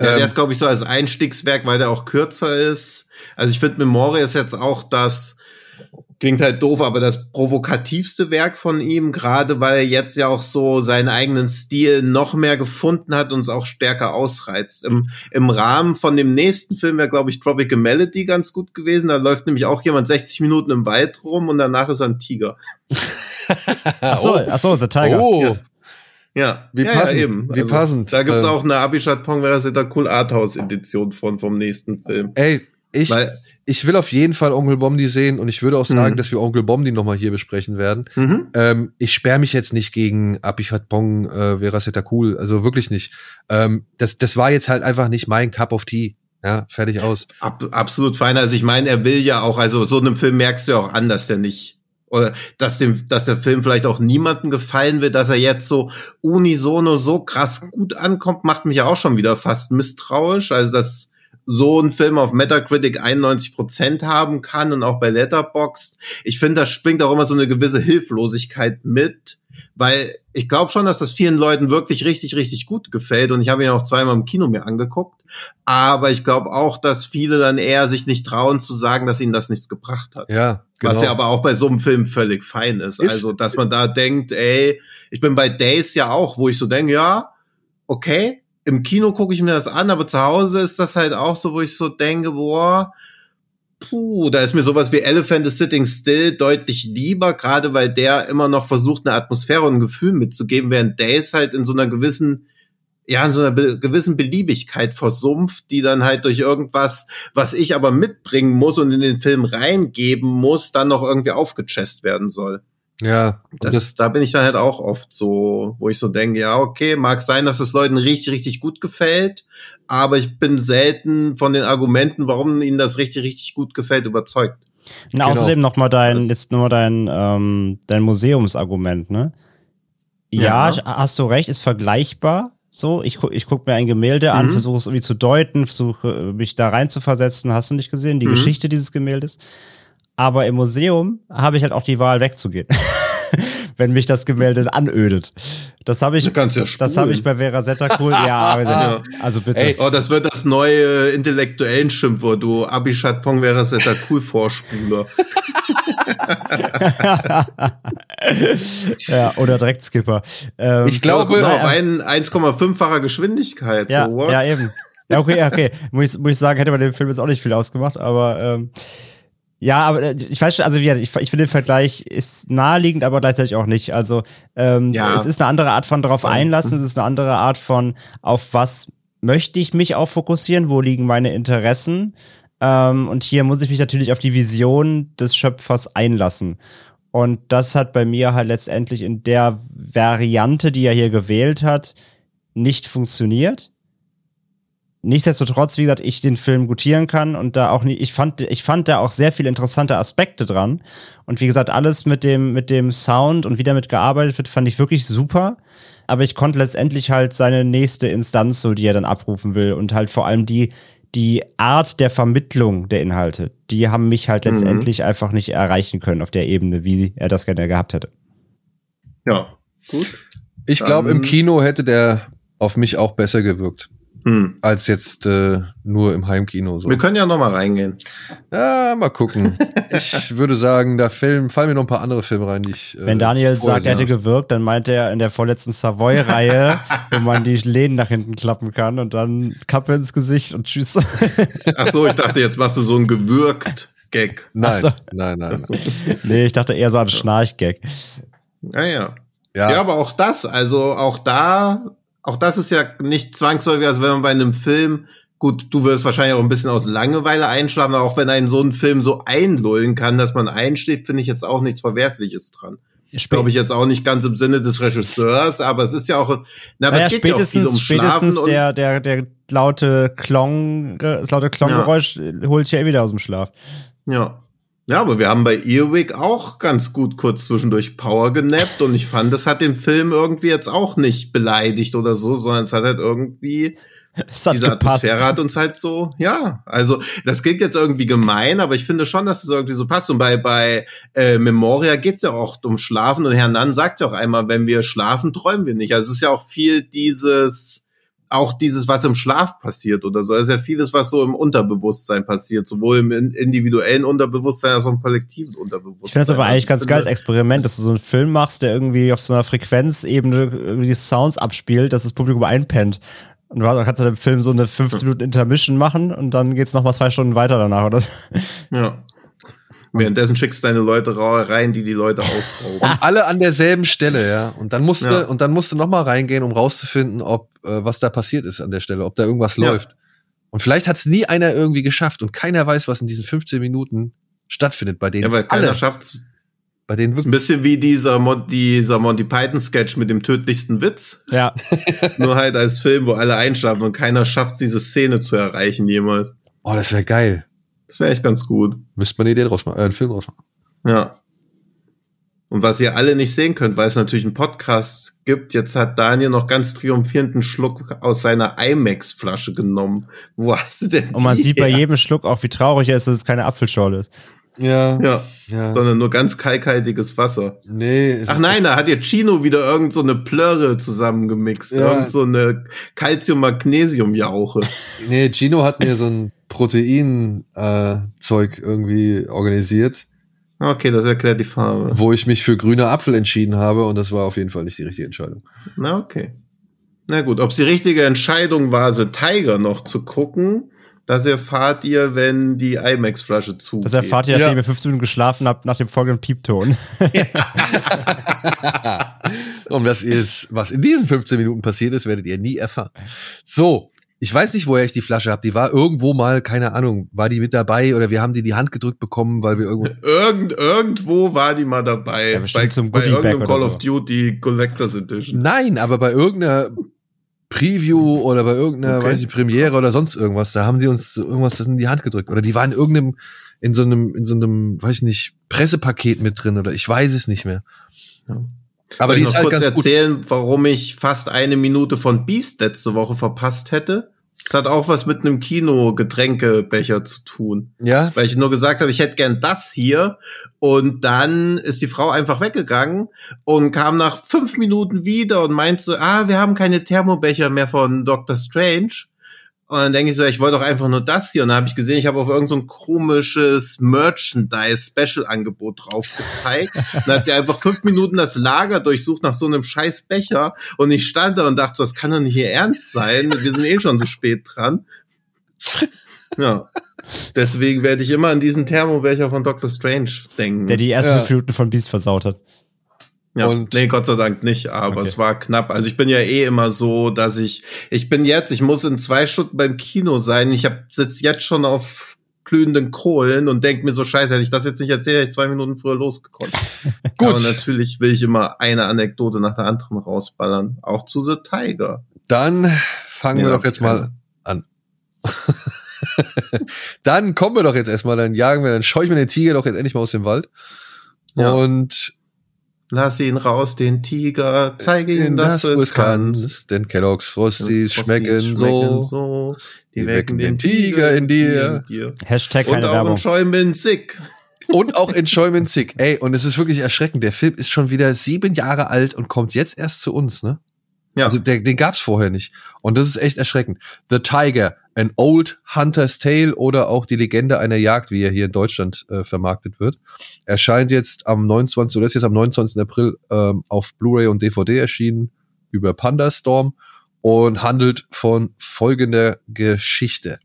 Ja, der Ähm, ist, glaube ich, so als Einstiegswerk, weil der auch kürzer ist. Also ich finde, Memoria ist jetzt auch das, klingt halt doof, aber das provokativste Werk von ihm, gerade weil er jetzt ja auch so seinen eigenen Stil noch mehr gefunden hat und es auch stärker ausreizt. Im, im Rahmen von dem nächsten Film wäre, glaube ich, Tropical Melody ganz gut gewesen. Da läuft nämlich auch jemand 60 Minuten im Wald rum und danach ist er ein Tiger. Ach so, ach so, The Tiger. Oh, Ja. Ja, Wie ja, passend, ja, eben. wie passend. Da gibt's Ähm. auch eine Abishat Pongveraseta Cool Arthouse Edition von vom nächsten Film. ey, ich, Weil, ich will auf jeden Fall Onkel Bomdi sehen und ich würde auch sagen, Mhm. dass wir Onkel Bomdi noch mal hier besprechen werden. mhm. Ähm, ich sperre mich jetzt nicht gegen Abichat Pong, äh, Veraseta Cool, also wirklich nicht. Ähm, das, das war jetzt halt einfach nicht mein Cup of Tea. Ja, fertig aus. Ab, absolut fein. Also ich meine, er will ja auch, also so einem Film merkst du ja auch an, dass der nicht, oder dass dem, dass der Film vielleicht auch niemandem gefallen will, dass er jetzt so unisono so krass gut ankommt, macht mich ja auch schon wieder fast misstrauisch. Also dass so ein Film auf Metacritic 91 Prozent haben kann und auch bei Letterboxd. Ich finde, da schwingt auch immer so eine gewisse Hilflosigkeit mit, weil ich glaube schon, dass das vielen Leuten wirklich richtig, richtig gut gefällt und ich habe ihn auch zweimal im Kino mir angeguckt. Aber ich glaube auch, dass viele dann eher sich nicht trauen zu sagen, dass ihnen das nichts gebracht hat. Ja, genau. Was ja aber auch bei so einem Film völlig fein ist. Ist- also, dass man da denkt, ey, ich bin bei Days ja auch, wo ich so denke, ja, okay, im Kino gucke ich mir das an, aber zu Hause ist das halt auch so, wo ich so denke, boah, puh, da ist mir sowas wie Elephant is Sitting Still deutlich lieber, gerade weil der immer noch versucht, eine Atmosphäre und ein Gefühl mitzugeben, während Days halt in so einer gewissen ja, in so einer be gewissen Beliebigkeit versumpft, die dann halt durch irgendwas, was ich aber mitbringen muss und in den Film reingeben muss, dann noch irgendwie aufgechest werden soll. Ja, und Das, das, da bin ich dann halt auch oft so, wo ich so denke, ja, okay, mag sein, dass es Leuten richtig, richtig gut gefällt, aber ich bin selten von den Argumenten, warum ihnen das richtig, richtig gut gefällt, überzeugt. Und Genau. außerdem nochmal dein, jetzt nochmal dein, ähm, dein Museumsargument, ne? Ja, Ja. hast du recht, ist vergleichbar. So, ich, gu ich gucke mir ein Gemälde an, Mhm. versuche es irgendwie zu deuten, versuche mich da rein zu versetzen. Hast du nicht gesehen, die Mhm. Geschichte dieses Gemäldes? Aber im Museum habe ich halt auch die Wahl wegzugehen, wenn mich das Gemälde anödet. Das habe ich, ja das habe ich bei Vera Zetta cool. Ja, also bitte. Ey, Oh, das wird das neue intellektuellen Schimpfwort, du Abishat Pong das der cool Vorspuler. ja, oder Direktskipper. Ähm, Ich glaube- Genau, auf ein 1,5-facher Geschwindigkeit. Ja, so, ja, eben. Ja, okay, okay. Muss ich, muss ich sagen, hätte man dem Film jetzt auch nicht viel ausgemacht, aber ähm, ja, aber äh, ich weiß schon, also ich, ich finde den Vergleich ist naheliegend, aber gleichzeitig auch nicht. Also ähm, Ja. es ist eine andere Art von darauf einlassen, es ist eine andere Art von auf was möchte ich mich auch fokussieren, wo liegen meine Interessen. Ähm, und hier muss ich mich natürlich auf die Vision des Schöpfers einlassen. Und das hat bei mir halt letztendlich in der Variante, die er hier gewählt hat, nicht funktioniert. Nichtsdestotrotz, wie gesagt, ich den Film gutieren kann und da auch nie, ich fand, ich fand da auch sehr viele interessante Aspekte dran. Und wie gesagt, alles mit dem, mit dem Sound und wie damit gearbeitet wird, fand ich wirklich super. Aber ich konnte letztendlich halt seine nächste Instanz, so die er dann abrufen will und halt vor allem die, die Art der Vermittlung der Inhalte, die haben mich halt Mhm. letztendlich einfach nicht erreichen können auf der Ebene, wie er das gerne gehabt hätte. Ja, gut. ich glaube, im Kino hätte der auf mich auch besser gewirkt, Hm. als jetzt äh, nur im Heimkino. So. Wir können ja noch mal reingehen. Ja, mal gucken. ich würde sagen, da fallen, fallen mir noch ein paar andere Filme rein, die ich. äh, Wenn Daniel sagt, er hätte gewirkt, dann meint er in der vorletzten Savoy-Reihe, wo man die Läden nach hinten klappen kann und dann Kappe ins Gesicht und tschüss. Ach so, ich dachte, jetzt machst du so ein gewürgt Gag. Nein, so. nein, nein, nein. nee, ich dachte eher so an Schnarchgag. Ja, ja. Ja, Ja, aber auch das, also auch da, auch das ist ja nicht zwangsläufig, also wenn man bei einem Film, gut, du wirst wahrscheinlich auch ein bisschen aus Langeweile einschlafen, aber auch wenn einen so ein Film so einlullen kann, dass man einsteht, finde ich jetzt auch nichts Verwerfliches dran. Glaube ich jetzt auch nicht ganz im Sinne des Regisseurs, aber es ist ja auch, na, aber Naja, es geht ja auch viel spätestens, um spätestens der, der, der laute Klong, das laute Klonggeräusch holt ja eh wieder aus dem Schlaf. ja. Ja, aber wir haben bei Earwig auch ganz gut kurz zwischendurch Power genappt und ich fand, das hat den Film irgendwie jetzt auch nicht beleidigt oder so, sondern es hat halt irgendwie Es hat diese gepasst. Atmosphäre hat uns halt so, ja, also das klingt jetzt irgendwie gemein, aber ich finde schon, dass es irgendwie so passt. Und bei, bei äh, Memoria geht's ja auch um Schlafen und Herr Nann sagt ja auch einmal, wenn wir schlafen, träumen wir nicht. Also es ist ja auch viel dieses, auch dieses, was im Schlaf passiert oder so. Es ist ja vieles, was so im Unterbewusstsein passiert, sowohl im in- individuellen Unterbewusstsein als auch im kollektiven Unterbewusstsein. Ich finde das aber eigentlich ganz Ich geil als finde- Experiment, dass du so einen Film machst, der irgendwie auf so einer Frequenzebene irgendwie die Sounds abspielt, dass das Publikum einpennt. Und du kannst du im Film so eine 15 Minuten Intermission machen und dann geht's noch mal zwei Stunden weiter danach, oder? Ja. Währenddessen schickst du deine Leute rein, die die Leute ausrauben. Und alle an derselben Stelle, ja. Und dann musste Ja. und dann musste noch mal reingehen, um rauszufinden, ob äh, was da passiert ist an der Stelle, ob da irgendwas Ja. läuft. Und vielleicht hat es nie einer irgendwie geschafft und keiner weiß, was in diesen 15 Minuten stattfindet bei denen. Ja, weil keiner alle, schafft's. bei denen Ist ein bisschen wie dieser, Mon dieser Monty Python Sketch mit dem tödlichsten Witz. Ja. Nur halt als Film, wo alle einschlafen und keiner schafft, diese Szene zu erreichen jemals. Oh, das wäre geil. Das wäre echt ganz gut. Müsste man eine Idee draus machen, äh, einen Film draus machen. Ja. Und was ihr alle nicht sehen könnt, weil es natürlich einen Podcast gibt, jetzt hat Daniel noch ganz triumphierenden Schluck aus seiner IMAX-Flasche genommen. Wo hast du denn Und man die sieht bei her? jedem Schluck auch, wie traurig er ist, dass es keine Apfelschorle ist. Ja. Ja, ja. sondern nur ganz kalkhaltiges Wasser. nee, es Ach ist- nein, da hat ihr Chino wieder irgend so eine Plörre zusammengemixt. Ja. Irgend so eine Calcium-Magnesium-Jauche. Nee, Gino hat mir so ein Protein-Zeug irgendwie organisiert, Okay, das erklärt die Farbe. wo ich mich für grüner Apfel entschieden habe und das war auf jeden Fall nicht die richtige Entscheidung. Na, okay. Na gut, ob es die richtige Entscheidung war, The Tiger noch zu gucken, das erfahrt ihr, wenn die IMAX-Flasche zugeht. Das erfahrt ihr, Ja. nachdem ihr 15 Minuten geschlafen habt, nach dem folgenden Piepton. Und was ist, was in diesen 15 Minuten passiert ist, werdet ihr nie erfahren. So, ich weiß nicht, woher ich die Flasche habe. Die war irgendwo mal, keine Ahnung, war die mit dabei oder wir haben die in die Hand gedrückt bekommen, weil wir irgendwo. Irgend, irgendwo war die mal dabei. Ja, bestimmt bei zum bei irgendeinem Call so. of Duty Collectors Edition. Nein, aber bei irgendeiner Preview oder bei irgendeiner, Okay. weiß ich, Premiere oder sonst irgendwas, da haben die uns so irgendwas in die Hand gedrückt. Oder die war in irgendeinem, in so einem, in so einem, weiß ich nicht, Pressepaket mit drin oder ich weiß es nicht mehr. Ja. Aber Soll die ich ist noch halt kurz ganz gut. erzählen, warum ich fast eine Minute von Beast letzte Woche verpasst hätte? Das hat auch was mit einem Kino-Getränkebecher zu tun. Ja, Weil ich nur gesagt habe, ich hätte gern das hier. Und dann ist die Frau einfach weggegangen und kam nach fünf Minuten wieder und meinte so, ah, wir haben keine Thermobecher mehr von Dr. Strange. Und dann denke ich so, ich wollte doch einfach nur das hier. Und dann habe ich gesehen, ich habe auf irgendein so ein komisches Merchandise-Special-Angebot drauf gezeigt. Und dann hat sie einfach fünf Minuten das Lager durchsucht nach so einem scheiß Becher. Und ich stand da und dachte, das kann doch nicht ihr Ernst sein. Wir sind eh schon so spät dran. Ja. Deswegen werde ich immer an diesen Thermobecher von Dr. Strange denken. Der die ersten Ja. Minuten von Beast versaut hat. Ja, Und- nee, Gott sei Dank nicht, aber Okay. es war knapp. Also ich bin ja eh immer so, dass ich, ich bin jetzt, ich muss in zwei Stunden beim Kino sein. Ich hab, sitz jetzt schon auf glühenden Kohlen und denk mir so, scheiße, hätte ich das jetzt nicht erzählt, hätte ich zwei Minuten früher losgekommen. Gut. Aber natürlich will ich immer eine Anekdote nach der anderen rausballern. Auch zu The Tiger. dann fangen Nee, wir doch jetzt ich mal keine. an. dann kommen wir doch jetzt erstmal, dann jagen wir, dann scheuchen wir den Tiger doch jetzt endlich mal aus dem Wald. Ja. Und Lass ihn raus, den Tiger, zeige ihm, in dass das du es kannst. denn Kellogg's Frosties Frosties schmecken, so. so. Die wecken den Tiger in dir. Hashtag Und keine auch Werbung. in sick. Und auch Enjoyment Sick. Ey, und es ist wirklich erschreckend. Der Film ist schon wieder sieben Jahre alt und kommt jetzt erst zu uns, ne? Ja. Also der, den gab's vorher nicht. Und das ist echt erschreckend. The Tiger, an Old Hunter's Tale oder auch die Legende einer Jagd, wie er hier in Deutschland äh, vermarktet wird, erscheint jetzt am 29. oder ist jetzt am 29. April ähm, auf Blu-ray und DVD erschienen über Pandastorm und handelt von folgender Geschichte.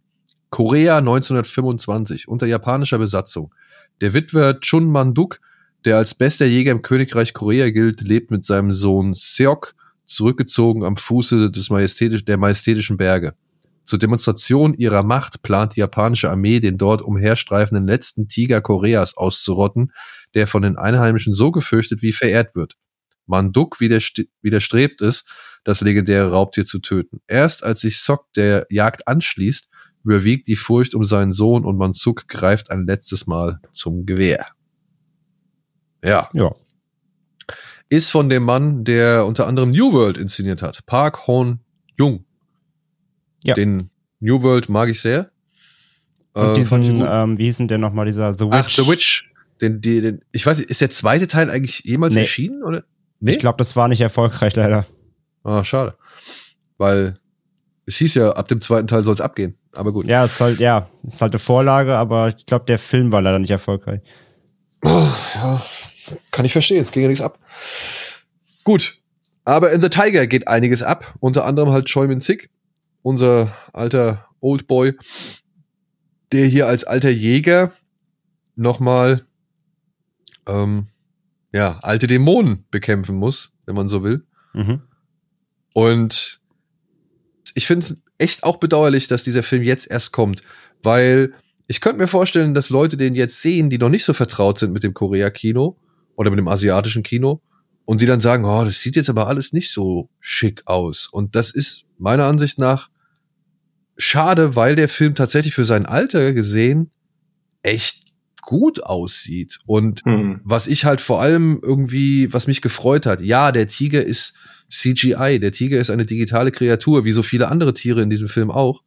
Korea 1925 unter japanischer Besatzung. Der Witwer Chun Man-duk, der als bester Jäger im Königreich Korea gilt, lebt mit seinem Sohn Seok zurückgezogen am Fuße des majestätisch, der majestätischen Berge. Zur Demonstration ihrer Macht plant die japanische Armee, den dort umherstreifenden letzten Tiger Koreas auszurotten, der von den Einheimischen so gefürchtet wie verehrt wird. Manduk widerst widerstrebt es, das legendäre Raubtier zu töten. Erst als sich Sok der Jagd anschließt, überwiegt die Furcht um seinen Sohn und Mansuk greift ein letztes Mal zum Gewehr. Ja. Ja. Ist von dem Mann, der unter anderem New World inszeniert hat. Park Hon Jung. Ja. Den New World mag ich sehr. Und Äh, diesen, ähm, wie hieß denn der nochmal, dieser The Witch? Ach, The Witch. Den, die, den, ich weiß nicht, ist der zweite Teil eigentlich jemals Nee. erschienen? Oder? Nee? Ich glaube, das war nicht erfolgreich, leider. Ah, schade. Weil es hieß ja, ab dem zweiten Teil soll es abgehen. Aber gut. Ja, es ist halt, ja, es ist halt eine Vorlage, aber ich glaube, der Film war leider nicht erfolgreich. Oh, ja, kann ich verstehen, es ging ja nichts ab. Gut, aber in The Tiger geht einiges ab, unter anderem halt Choi Min Sik, unser alter Oldboy, der hier als alter Jäger nochmal ähm, ja, alte Dämonen bekämpfen muss, wenn man so will. Mhm. Und ich finde es echt auch bedauerlich, dass dieser Film jetzt erst kommt, weil ich könnte mir vorstellen, dass Leute den jetzt sehen, die noch nicht so vertraut sind mit dem Korea-Kino oder mit dem asiatischen Kino und die dann sagen, oh, das sieht jetzt aber alles nicht so schick aus. Und das ist meiner Ansicht nach schade, weil der Film tatsächlich für sein Alter gesehen echt gut aussieht. Und Hm. was ich halt vor allem irgendwie, was mich gefreut hat, ja, der Tiger ist CGI, der Tiger ist eine digitale Kreatur, wie so viele andere Tiere in diesem Film auch.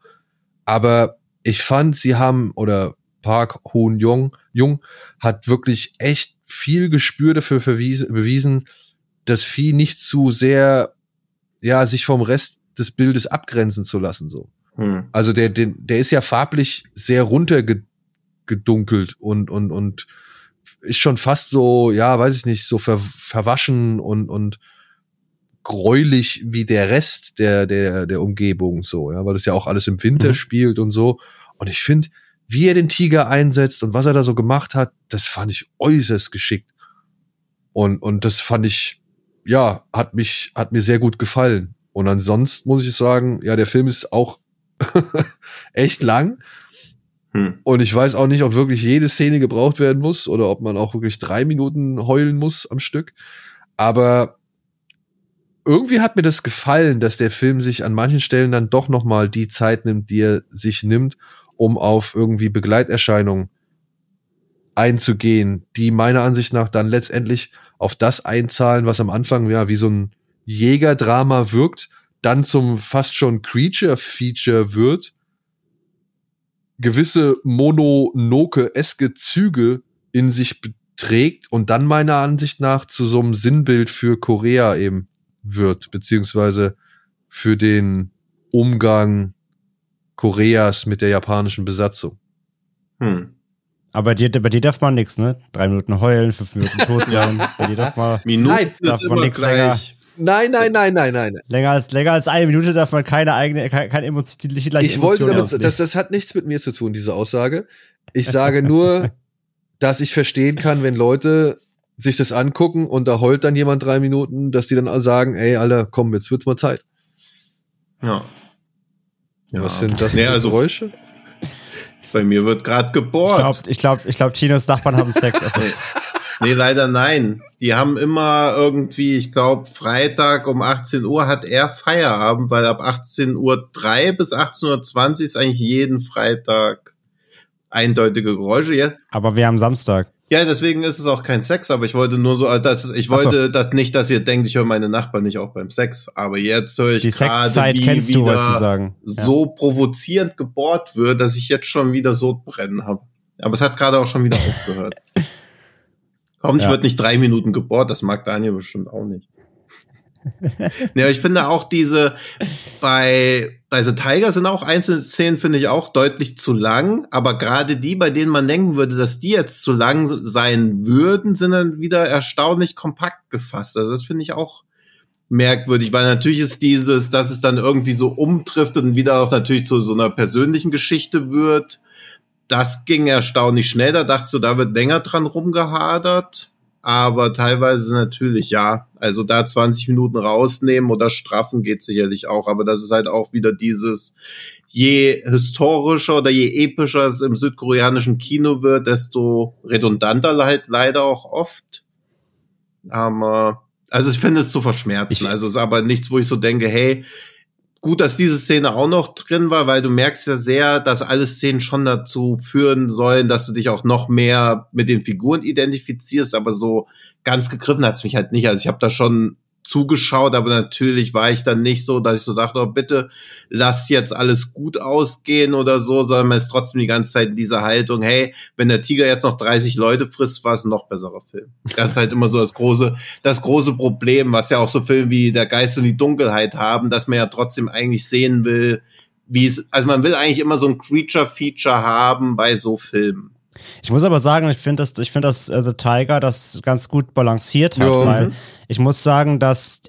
Aber ich fand, sie haben, oder Park Hoon Jung, Jung hat wirklich echt viel Gespür dafür verwiesen, bewiesen, das Vieh nicht zu sehr, ja, sich vom Rest des Bildes abgrenzen zu lassen, so. Hm. Also der, der, der ist ja farblich sehr runtergedunkelt und, und, und ist schon fast so, ja, weiß ich nicht, so ver, verwaschen und, und gräulich wie der Rest der, der, der Umgebung, so, ja, weil das ja auch alles im Winter Mhm. spielt und so. Und ich finde, wie er den Tiger einsetzt und was er da so gemacht hat, das fand ich äußerst geschickt. Und, und das fand ich, ja, hat mich, hat mir sehr gut gefallen. Und ansonsten muss ich sagen, ja, der Film ist auch echt lang. Hm. Und ich weiß auch nicht, ob wirklich jede Szene gebraucht werden muss oder ob man auch wirklich drei Minuten heulen muss am Stück. Aber irgendwie hat mir das gefallen, dass der Film sich an manchen Stellen dann doch noch mal die Zeit nimmt, die er sich nimmt, um auf irgendwie Begleiterscheinungen einzugehen, die meiner Ansicht nach dann letztendlich auf das einzahlen, was am Anfang ja wie so ein Jägerdrama wirkt, dann zum fast schon Creature-Feature wird, gewisse mononoke-eske Züge in sich trägt und dann meiner Ansicht nach zu so einem Sinnbild für Korea eben wird, beziehungsweise für den Umgang Koreas mit der japanischen Besatzung. Hm. Aber bei dir, bei dir darf man nichts, ne? Drei Minuten heulen, fünf Minuten tot sein. bei dir darf man. Minuten nein, darf man nichts länger. Nein, nein, nein, nein, nein. Länger als, länger als eine Minute darf man keine eigene, keine, keine emotionale Ich wollte damit, das, das hat nichts mit mir zu tun, diese Aussage. Ich sage nur, dass ich verstehen kann, wenn Leute sich das angucken und da heult dann jemand drei Minuten, dass die dann sagen, ey, Alter, komm, jetzt wird's mal Zeit. Ja. Was sind das nee, für also, Geräusche? Bei mir wird gerade gebohrt. Ich glaube, ich glaube, ich glaub, Tinos Nachbarn haben Sex. Also. nee, leider nein. Die haben immer irgendwie, ich glaube, Freitag um 18 Uhr hat er Feierabend, weil ab 18.03 Uhr bis 18.20 Uhr ist eigentlich jeden Freitag eindeutige Geräusche. Ja. Aber wir haben Samstag. Ja, deswegen ist es auch kein Sex, aber ich wollte nur so, äh, dass ich wollte so. das nicht, dass ihr denkt, ich höre meine Nachbarn nicht auch beim Sex. Aber jetzt höre ich die Sexzeit kennst du, was sie sagen. So ja. provozierend gebohrt wird, dass ich jetzt schon wieder so brennen habe. Aber es hat gerade auch schon wieder aufgehört. Hoffentlich ja. wird nicht drei Minuten gebohrt, das mag Daniel bestimmt auch nicht. ja, ich finde auch diese bei bei The Tiger sind auch einzelne Szenen finde ich auch deutlich zu lang, aber gerade die, bei denen man denken würde, dass die jetzt zu lang sein würden, sind dann wieder erstaunlich kompakt gefasst. Also das finde ich auch merkwürdig, weil natürlich ist dieses, dass es dann irgendwie so umtrifft und wieder auch natürlich zu so einer persönlichen Geschichte wird. Das ging erstaunlich schnell. Da dachte du, da wird länger dran rumgehadert aber teilweise natürlich ja. Also da 20 Minuten rausnehmen oder straffen geht sicherlich auch, aber das ist halt auch wieder dieses, je historischer oder je epischer es im südkoreanischen Kino wird, desto redundanter halt leider auch oft. Aber, also ich finde es zu verschmerzen. Ich, also es ist aber nichts, wo ich so denke, hey, gut, dass diese Szene auch noch drin war, weil du merkst ja sehr, dass alle Szenen schon dazu führen sollen, dass du dich auch noch mehr mit den Figuren identifizierst, aber so ganz gegriffen hat's mich halt nicht. Also ich habe da schon zugeschaut, aber natürlich war ich dann nicht so, dass ich so dachte, oh, bitte lass jetzt alles gut ausgehen oder so, sondern man ist trotzdem die ganze Zeit in dieser Haltung, hey, wenn der Tiger jetzt noch 30 Leute frisst, war es ein noch besserer Film. Das ist halt immer so das große, das große Problem, was ja auch so Filme wie Der Geist und die Dunkelheit haben, dass man ja trotzdem eigentlich sehen will, wie es, also man will eigentlich immer so ein Creature-Feature haben bei so Filmen. Ich muss aber sagen, ich finde das, ich finde das uh, The Tiger das ganz gut balanciert hat, ja. weil mhm. ich muss sagen, dass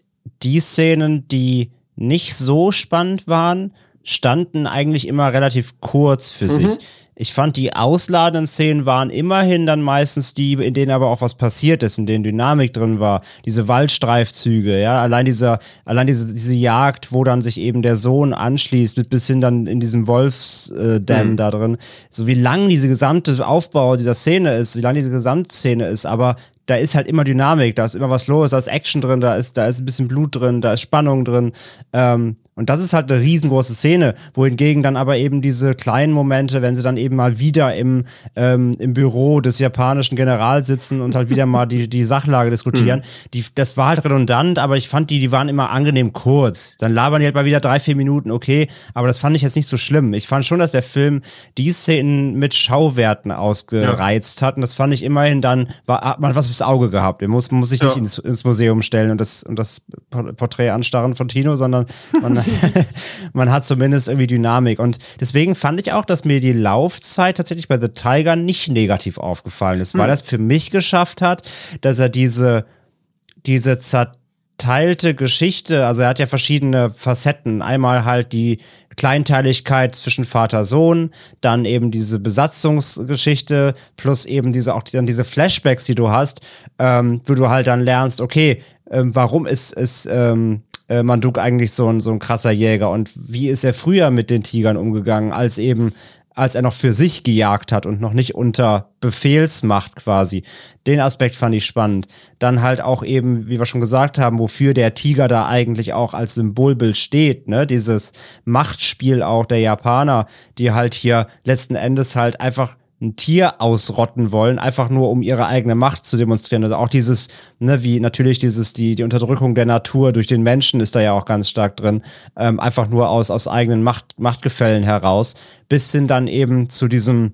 die Szenen, die nicht so spannend waren, standen eigentlich immer relativ kurz für mhm. sich. Ich fand, die ausladenden Szenen waren immerhin dann meistens die, in denen aber auch was passiert ist, in denen Dynamik drin war. Diese Waldstreifzüge, ja, allein dieser, allein diese, diese Jagd, wo dann sich eben der Sohn anschließt, mit bis hin dann in diesem Wolfsden äh, mhm. da drin. So wie lang diese gesamte Aufbau dieser Szene ist, wie lang diese Gesamtszene ist, aber da ist halt immer Dynamik, da ist immer was los, da ist Action drin, da ist, da ist ein bisschen Blut drin, da ist Spannung drin. Ähm, und das ist halt eine riesengroße Szene, wohingegen dann aber eben diese kleinen Momente, wenn sie dann eben mal wieder im, ähm, im Büro des japanischen Generals sitzen und halt wieder mal die, die Sachlage diskutieren, mhm. die, das war halt redundant, aber ich fand die, die waren immer angenehm kurz. Dann labern die halt mal wieder drei, vier Minuten, okay, aber das fand ich jetzt nicht so schlimm. Ich fand schon, dass der Film die Szenen mit Schauwerten ausgereizt ja. hat und das fand ich immerhin dann, war, hat man was fürs Auge gehabt. Man muss, muss sich ja. nicht ins, ins Museum stellen und das, und das Porträt anstarren von Tino, sondern man man hat zumindest irgendwie Dynamik. Und deswegen fand ich auch, dass mir die Laufzeit tatsächlich bei The Tiger nicht negativ aufgefallen ist, weil hm. er es für mich geschafft hat, dass er diese, diese zerteilte Geschichte, also er hat ja verschiedene Facetten. Einmal halt die Kleinteiligkeit zwischen Vater-Sohn, dann eben diese Besatzungsgeschichte, plus eben diese auch dann diese Flashbacks, die du hast, ähm, wo du halt dann lernst, okay, ähm, warum ist, ist ähm, äh, Manduk eigentlich so ein, so ein krasser Jäger und wie ist er früher mit den Tigern umgegangen, als eben als er noch für sich gejagt hat und noch nicht unter Befehlsmacht quasi. Den Aspekt fand ich spannend. Dann halt auch eben, wie wir schon gesagt haben, wofür der Tiger da eigentlich auch als Symbolbild steht, ne? Dieses Machtspiel auch der Japaner, die halt hier letzten Endes halt einfach ein Tier ausrotten wollen, einfach nur um ihre eigene Macht zu demonstrieren. Also auch dieses, ne, wie natürlich dieses, die, die Unterdrückung der Natur durch den Menschen ist da ja auch ganz stark drin, ähm, einfach nur aus, aus eigenen Macht, Machtgefällen heraus, bis hin dann eben zu diesem,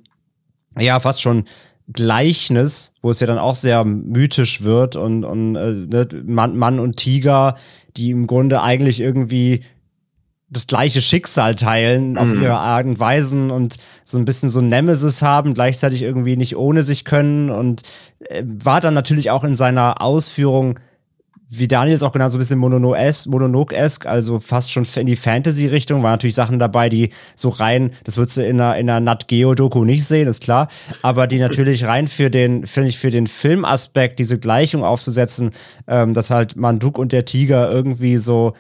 ja, fast schon Gleichnis, wo es ja dann auch sehr mythisch wird und, und äh, ne, Mann, Mann und Tiger, die im Grunde eigentlich irgendwie das gleiche Schicksal teilen auf Mhm. ihre Art und Weisen und so ein bisschen so Nemesis haben, gleichzeitig irgendwie nicht ohne sich können und äh, war dann natürlich auch in seiner Ausführung, wie Daniel es auch genannt, so ein bisschen monolog-esk, also fast schon in die Fantasy-Richtung, waren natürlich Sachen dabei, die so rein, das würdest du in einer, in einer Nat Geo-Doku nicht sehen, ist klar, aber die natürlich rein für den, finde ich, für den Filmaspekt, diese Gleichung aufzusetzen, ähm, dass halt Manduk und der Tiger irgendwie so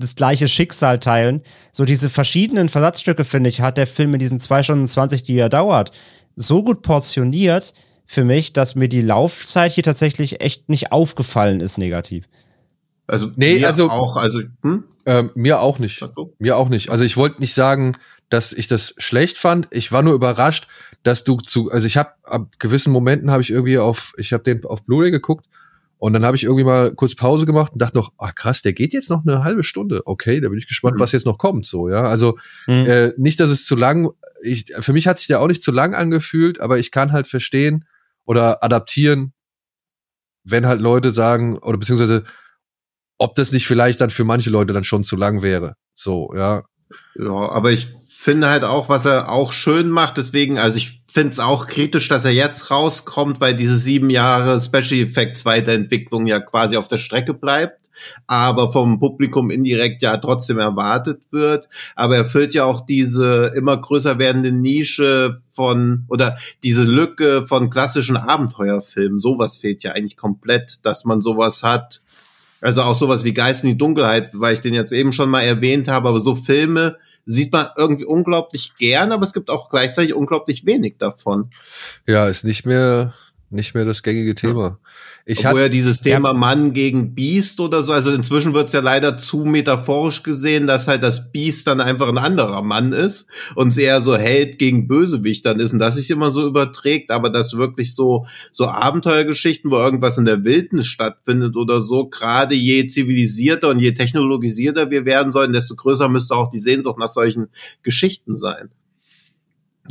das gleiche Schicksal teilen. So diese verschiedenen Versatzstücke, finde ich, hat der Film in diesen zwei Stunden 20, die er dauert, so gut portioniert für mich, dass mir die Laufzeit hier tatsächlich echt nicht aufgefallen ist negativ. Also, Nee, mir also- auch, also, hm? Ähm, mir auch nicht. Mir auch nicht. Also ich wollte nicht sagen, dass ich das schlecht fand. Ich war nur überrascht, dass du zu, also ich habe ab gewissen Momenten habe ich irgendwie auf, ich habe den auf Blu-ray geguckt und dann habe ich irgendwie mal kurz Pause gemacht und dachte noch, ah krass, der geht jetzt noch eine halbe Stunde. Okay, da bin ich gespannt, Mhm. was jetzt noch kommt. So ja, also Mhm. äh, nicht, dass es zu lang. Ich, für mich hat sich der auch nicht zu lang angefühlt, aber ich kann halt verstehen oder adaptieren, wenn halt Leute sagen oder beziehungsweise ob das nicht vielleicht dann für manche Leute dann schon zu lang wäre. So, ja. Ja, aber ich finde halt auch, was er auch schön macht, deswegen, also ich finde es auch kritisch, dass er jetzt rauskommt, weil diese sieben Jahre Special Effects Weiterentwicklung ja quasi auf der Strecke bleibt, aber vom Publikum indirekt ja trotzdem erwartet wird. Aber er füllt ja auch diese immer größer werdende Nische von oder diese Lücke von klassischen Abenteuerfilmen. Sowas fehlt ja eigentlich komplett, dass man sowas hat. Also auch sowas wie Geist in die Dunkelheit, weil ich den jetzt eben schon mal erwähnt habe, aber so Filme sieht man irgendwie unglaublich gern, aber es gibt auch gleichzeitig unglaublich wenig davon. Ja, ist nicht mehr, nicht mehr das gängige Thema. Ich Obwohl ja dieses Thema Mann gegen Biest oder so, also inzwischen wird's ja leider zu metaphorisch gesehen, dass halt das Biest dann einfach ein anderer Mann ist und eher so Held gegen Bösewicht dann ist und das sich immer so überträgt, aber dass wirklich so, so Abenteuergeschichten, wo irgendwas in der Wildnis stattfindet oder so, gerade je zivilisierter und je technologisierter wir werden sollen, desto größer müsste auch die Sehnsucht nach solchen Geschichten sein.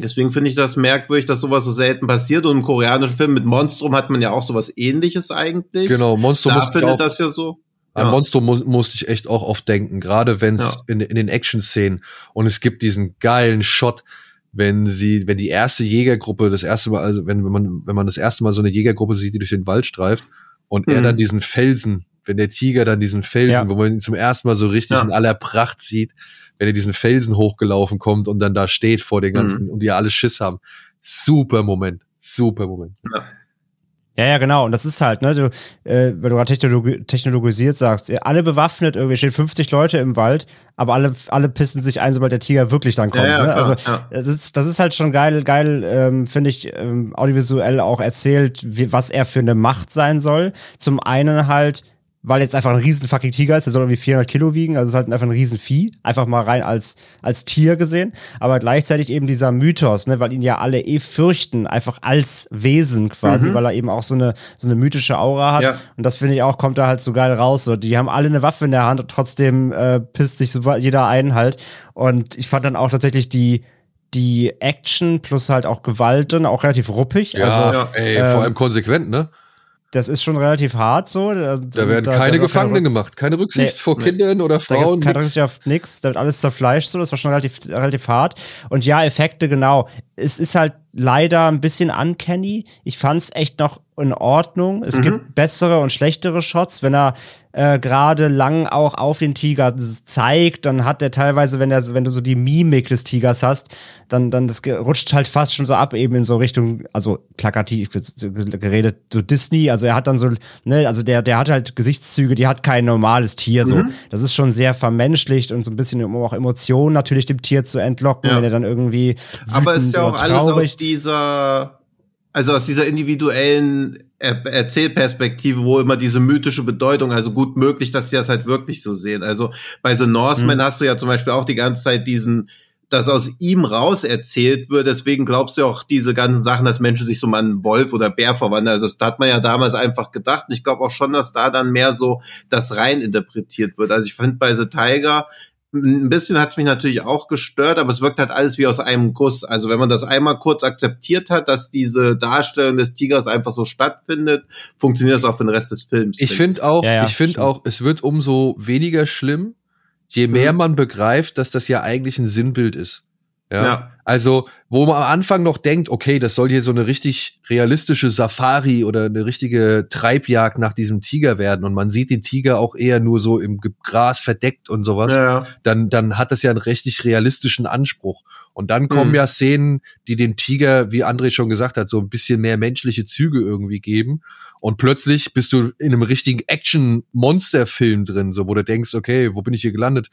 Deswegen finde ich das merkwürdig, dass sowas so selten passiert. Und im koreanischen Film mit Monstrum hat man ja auch sowas ähnliches eigentlich. genau, Monstrum Da findet auch, das ja so. an ja. Monstrum mu musste ich echt auch oft denken, gerade wenn es Ja. in, in den Action-Szenen und es gibt diesen geilen Shot, wenn sie, wenn die erste Jägergruppe das erste Mal, also wenn, wenn man, wenn man das erste Mal so eine Jägergruppe sieht, die durch den Wald streift und er Mhm. dann diesen Felsen, wenn der Tiger dann diesen Felsen, Ja. wo man ihn zum ersten Mal so richtig Ja. in aller Pracht sieht, wenn er diesen Felsen hochgelaufen kommt und dann da steht vor den ganzen Mhm. und die alle Schiss haben. Super Moment, super Moment. Ja, ja, genau. Und das ist halt, ne, du, äh, wenn du gerade technologi technologisiert sagst, ihr alle bewaffnet, irgendwie stehen 50 Leute im Wald, aber alle, alle pissen sich ein, sobald der Tiger wirklich dann kommt. Ja, ja, ne? klar, Also ja. das ist, das ist halt schon geil, geil, ähm, finde ich, ähm, audiovisuell auch erzählt, wie, was er für eine Macht sein soll. Zum einen halt, weil jetzt einfach ein riesen fucking Tiger ist, der soll irgendwie 400 Kilo wiegen, also es ist halt einfach ein riesen Vieh, einfach mal rein als, als Tier gesehen, aber gleichzeitig eben dieser Mythos, ne, weil ihn ja alle eh fürchten, einfach als Wesen quasi, Mhm. weil er eben auch so eine, so eine mythische Aura hat Ja. und das finde ich auch, kommt da halt so geil raus, so, die haben alle eine Waffe in der Hand und trotzdem äh, pisst sich so jeder ein halt und ich fand dann auch tatsächlich die, die Action plus halt auch Gewalt dann auch relativ ruppig, Ja, also ja, ey, ähm, vor allem konsequent, ne? Das ist schon relativ hart so. Da werden keine Gefangenen gemacht, keine Rücksicht Nee, vor nee. Kindern oder Da Frauen. gibt's keine nix. Rücksicht auf nix, da wird alles zerfleischt, so, das war schon relativ, relativ hart. Und ja, Effekte, genau. Es ist halt leider ein bisschen uncanny. Ich fand's echt noch in Ordnung. Es Mhm. gibt bessere und schlechtere Shots. Wenn er äh, gerade lang auch auf den Tiger zeigt, dann hat er teilweise, wenn er, wenn du so die Mimik des Tigers hast, dann, dann das rutscht halt fast schon so ab, eben in so Richtung, also plakativ geredet, so Disney. Also er hat dann so, ne, also der, der hat halt Gesichtszüge, die hat kein normales Tier, so. Mhm. Das ist schon sehr vermenschlicht und so ein bisschen, um auch Emotionen natürlich dem Tier zu entlocken, Ja. wenn er dann irgendwie. Aber es ist ja auch alles aus dieser, also aus dieser individuellen er Erzählperspektive, wo immer diese mythische Bedeutung, also gut möglich, dass sie das halt wirklich so sehen. Also bei The Northman Mhm. hast du ja zum Beispiel auch die ganze Zeit diesen das aus ihm raus erzählt wird. Deswegen glaubst du auch diese ganzen Sachen, dass Menschen sich so mal einen Wolf oder Bär verwandeln. Also das hat man ja damals einfach gedacht. Und ich glaube auch schon, dass da dann mehr so das rein interpretiert wird. Also ich finde bei The Tiger ein bisschen hat es mich natürlich auch gestört, aber es wirkt halt alles wie aus einem Guss. Also wenn man das einmal kurz akzeptiert hat, dass diese Darstellung des Tigers einfach so stattfindet, funktioniert es auch für den Rest des Films. Ich finde auch, ja, ja, ich finde auch, es wird umso weniger schlimm, je mehr mhm. man begreift, dass das ja eigentlich ein Sinnbild ist. Ja? ja. Also, wo man am Anfang noch denkt, okay, das soll hier so eine richtig realistische Safari oder eine richtige Treibjagd nach diesem Tiger werden und man sieht den Tiger auch eher nur so im Gras verdeckt und sowas, ja. dann, dann hat das ja einen richtig realistischen Anspruch. Und dann kommen mhm. ja Szenen, die dem Tiger, wie André schon gesagt hat, so ein bisschen mehr menschliche Züge irgendwie geben. Und plötzlich bist du in einem richtigen Action-Monster-Film drin, so wo du denkst, okay, wo bin ich hier gelandet?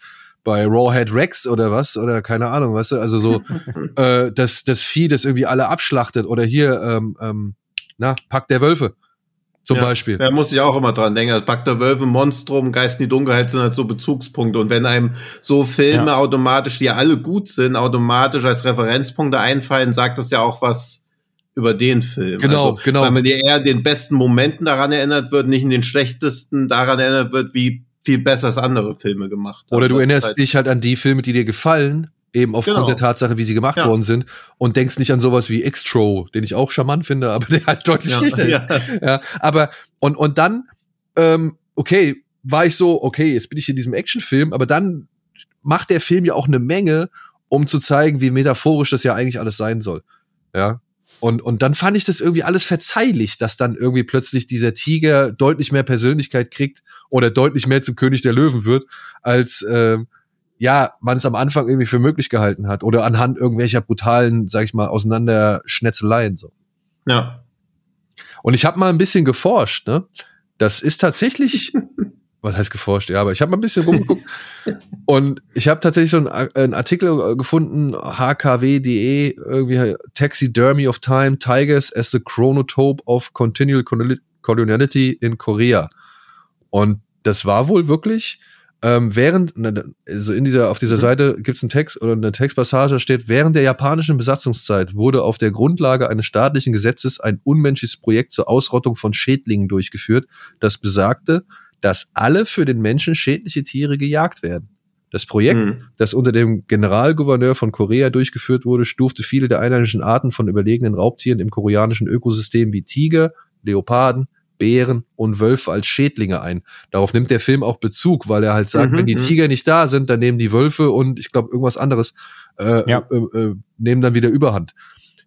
Bei Rawhead Rex oder was oder keine Ahnung, weißt du, also so äh, das das Vieh, das irgendwie alle abschlachtet oder hier ähm, ähm, na Pack der Wölfe zum ja, Beispiel. Da muss ich auch immer dran denken. Also Pack der Wölfe, Monstrum, Geist in die Dunkelheit sind halt so Bezugspunkte und wenn einem so Filme ja. automatisch, die ja alle gut sind, automatisch als Referenzpunkte einfallen, sagt das ja auch was über den Film. Genau, also, genau. Weil man dir eher den besten Momenten daran erinnert wird, nicht in den schlechtesten daran erinnert wird, wie viel besser als andere Filme gemacht haben. Oder du erinnerst halt dich halt an die Filme, die dir gefallen, eben aufgrund genau. der Tatsache, wie sie gemacht ja. worden sind und denkst nicht an sowas wie Extro, den ich auch charmant finde, aber der halt deutlich ja. schlechter ist. Ja. ja. aber und und dann ähm, okay, war ich so, okay, jetzt bin ich in diesem Actionfilm, aber dann macht der Film ja auch eine Menge, um zu zeigen, wie metaphorisch das ja eigentlich alles sein soll. Ja. Und, und dann fand ich das irgendwie alles verzeihlich, dass dann irgendwie plötzlich dieser Tiger deutlich mehr Persönlichkeit kriegt oder deutlich mehr zum König der Löwen wird, als äh, ja, man es am Anfang irgendwie für möglich gehalten hat oder anhand irgendwelcher brutalen, sag ich mal, Auseinanderschnetzeleien so. Ja. Und ich habe mal ein bisschen geforscht, ne? Das ist tatsächlich was heißt geforscht? Ja, aber ich habe mal ein bisschen rumgeguckt und ich habe tatsächlich so einen, einen, Artikel gefunden, hkw.de, irgendwie Taxidermy of Time, Tigers as the Chronotope of Continual Coloniality in Korea. Und das war wohl wirklich, ähm, während, also in dieser, auf dieser mhm. Seite gibt es einen Text oder eine Textpassage steht, während der japanischen Besatzungszeit wurde auf der Grundlage eines staatlichen Gesetzes ein unmenschliches Projekt zur Ausrottung von Schädlingen durchgeführt, das besagte, dass alle für den Menschen schädliche Tiere gejagt werden. Das Projekt, mhm. das unter dem Generalgouverneur von Korea durchgeführt wurde, stufte viele der einheimischen Arten von überlegenen Raubtieren im koreanischen Ökosystem wie Tiger, Leoparden, Bären und Wölfe als Schädlinge ein. Darauf nimmt der Film auch Bezug, weil er halt sagt, mhm, wenn die mhm. Tiger nicht da sind, dann nehmen die Wölfe und ich glaube irgendwas anderes äh, ja. äh, äh, nehmen dann wieder Überhand.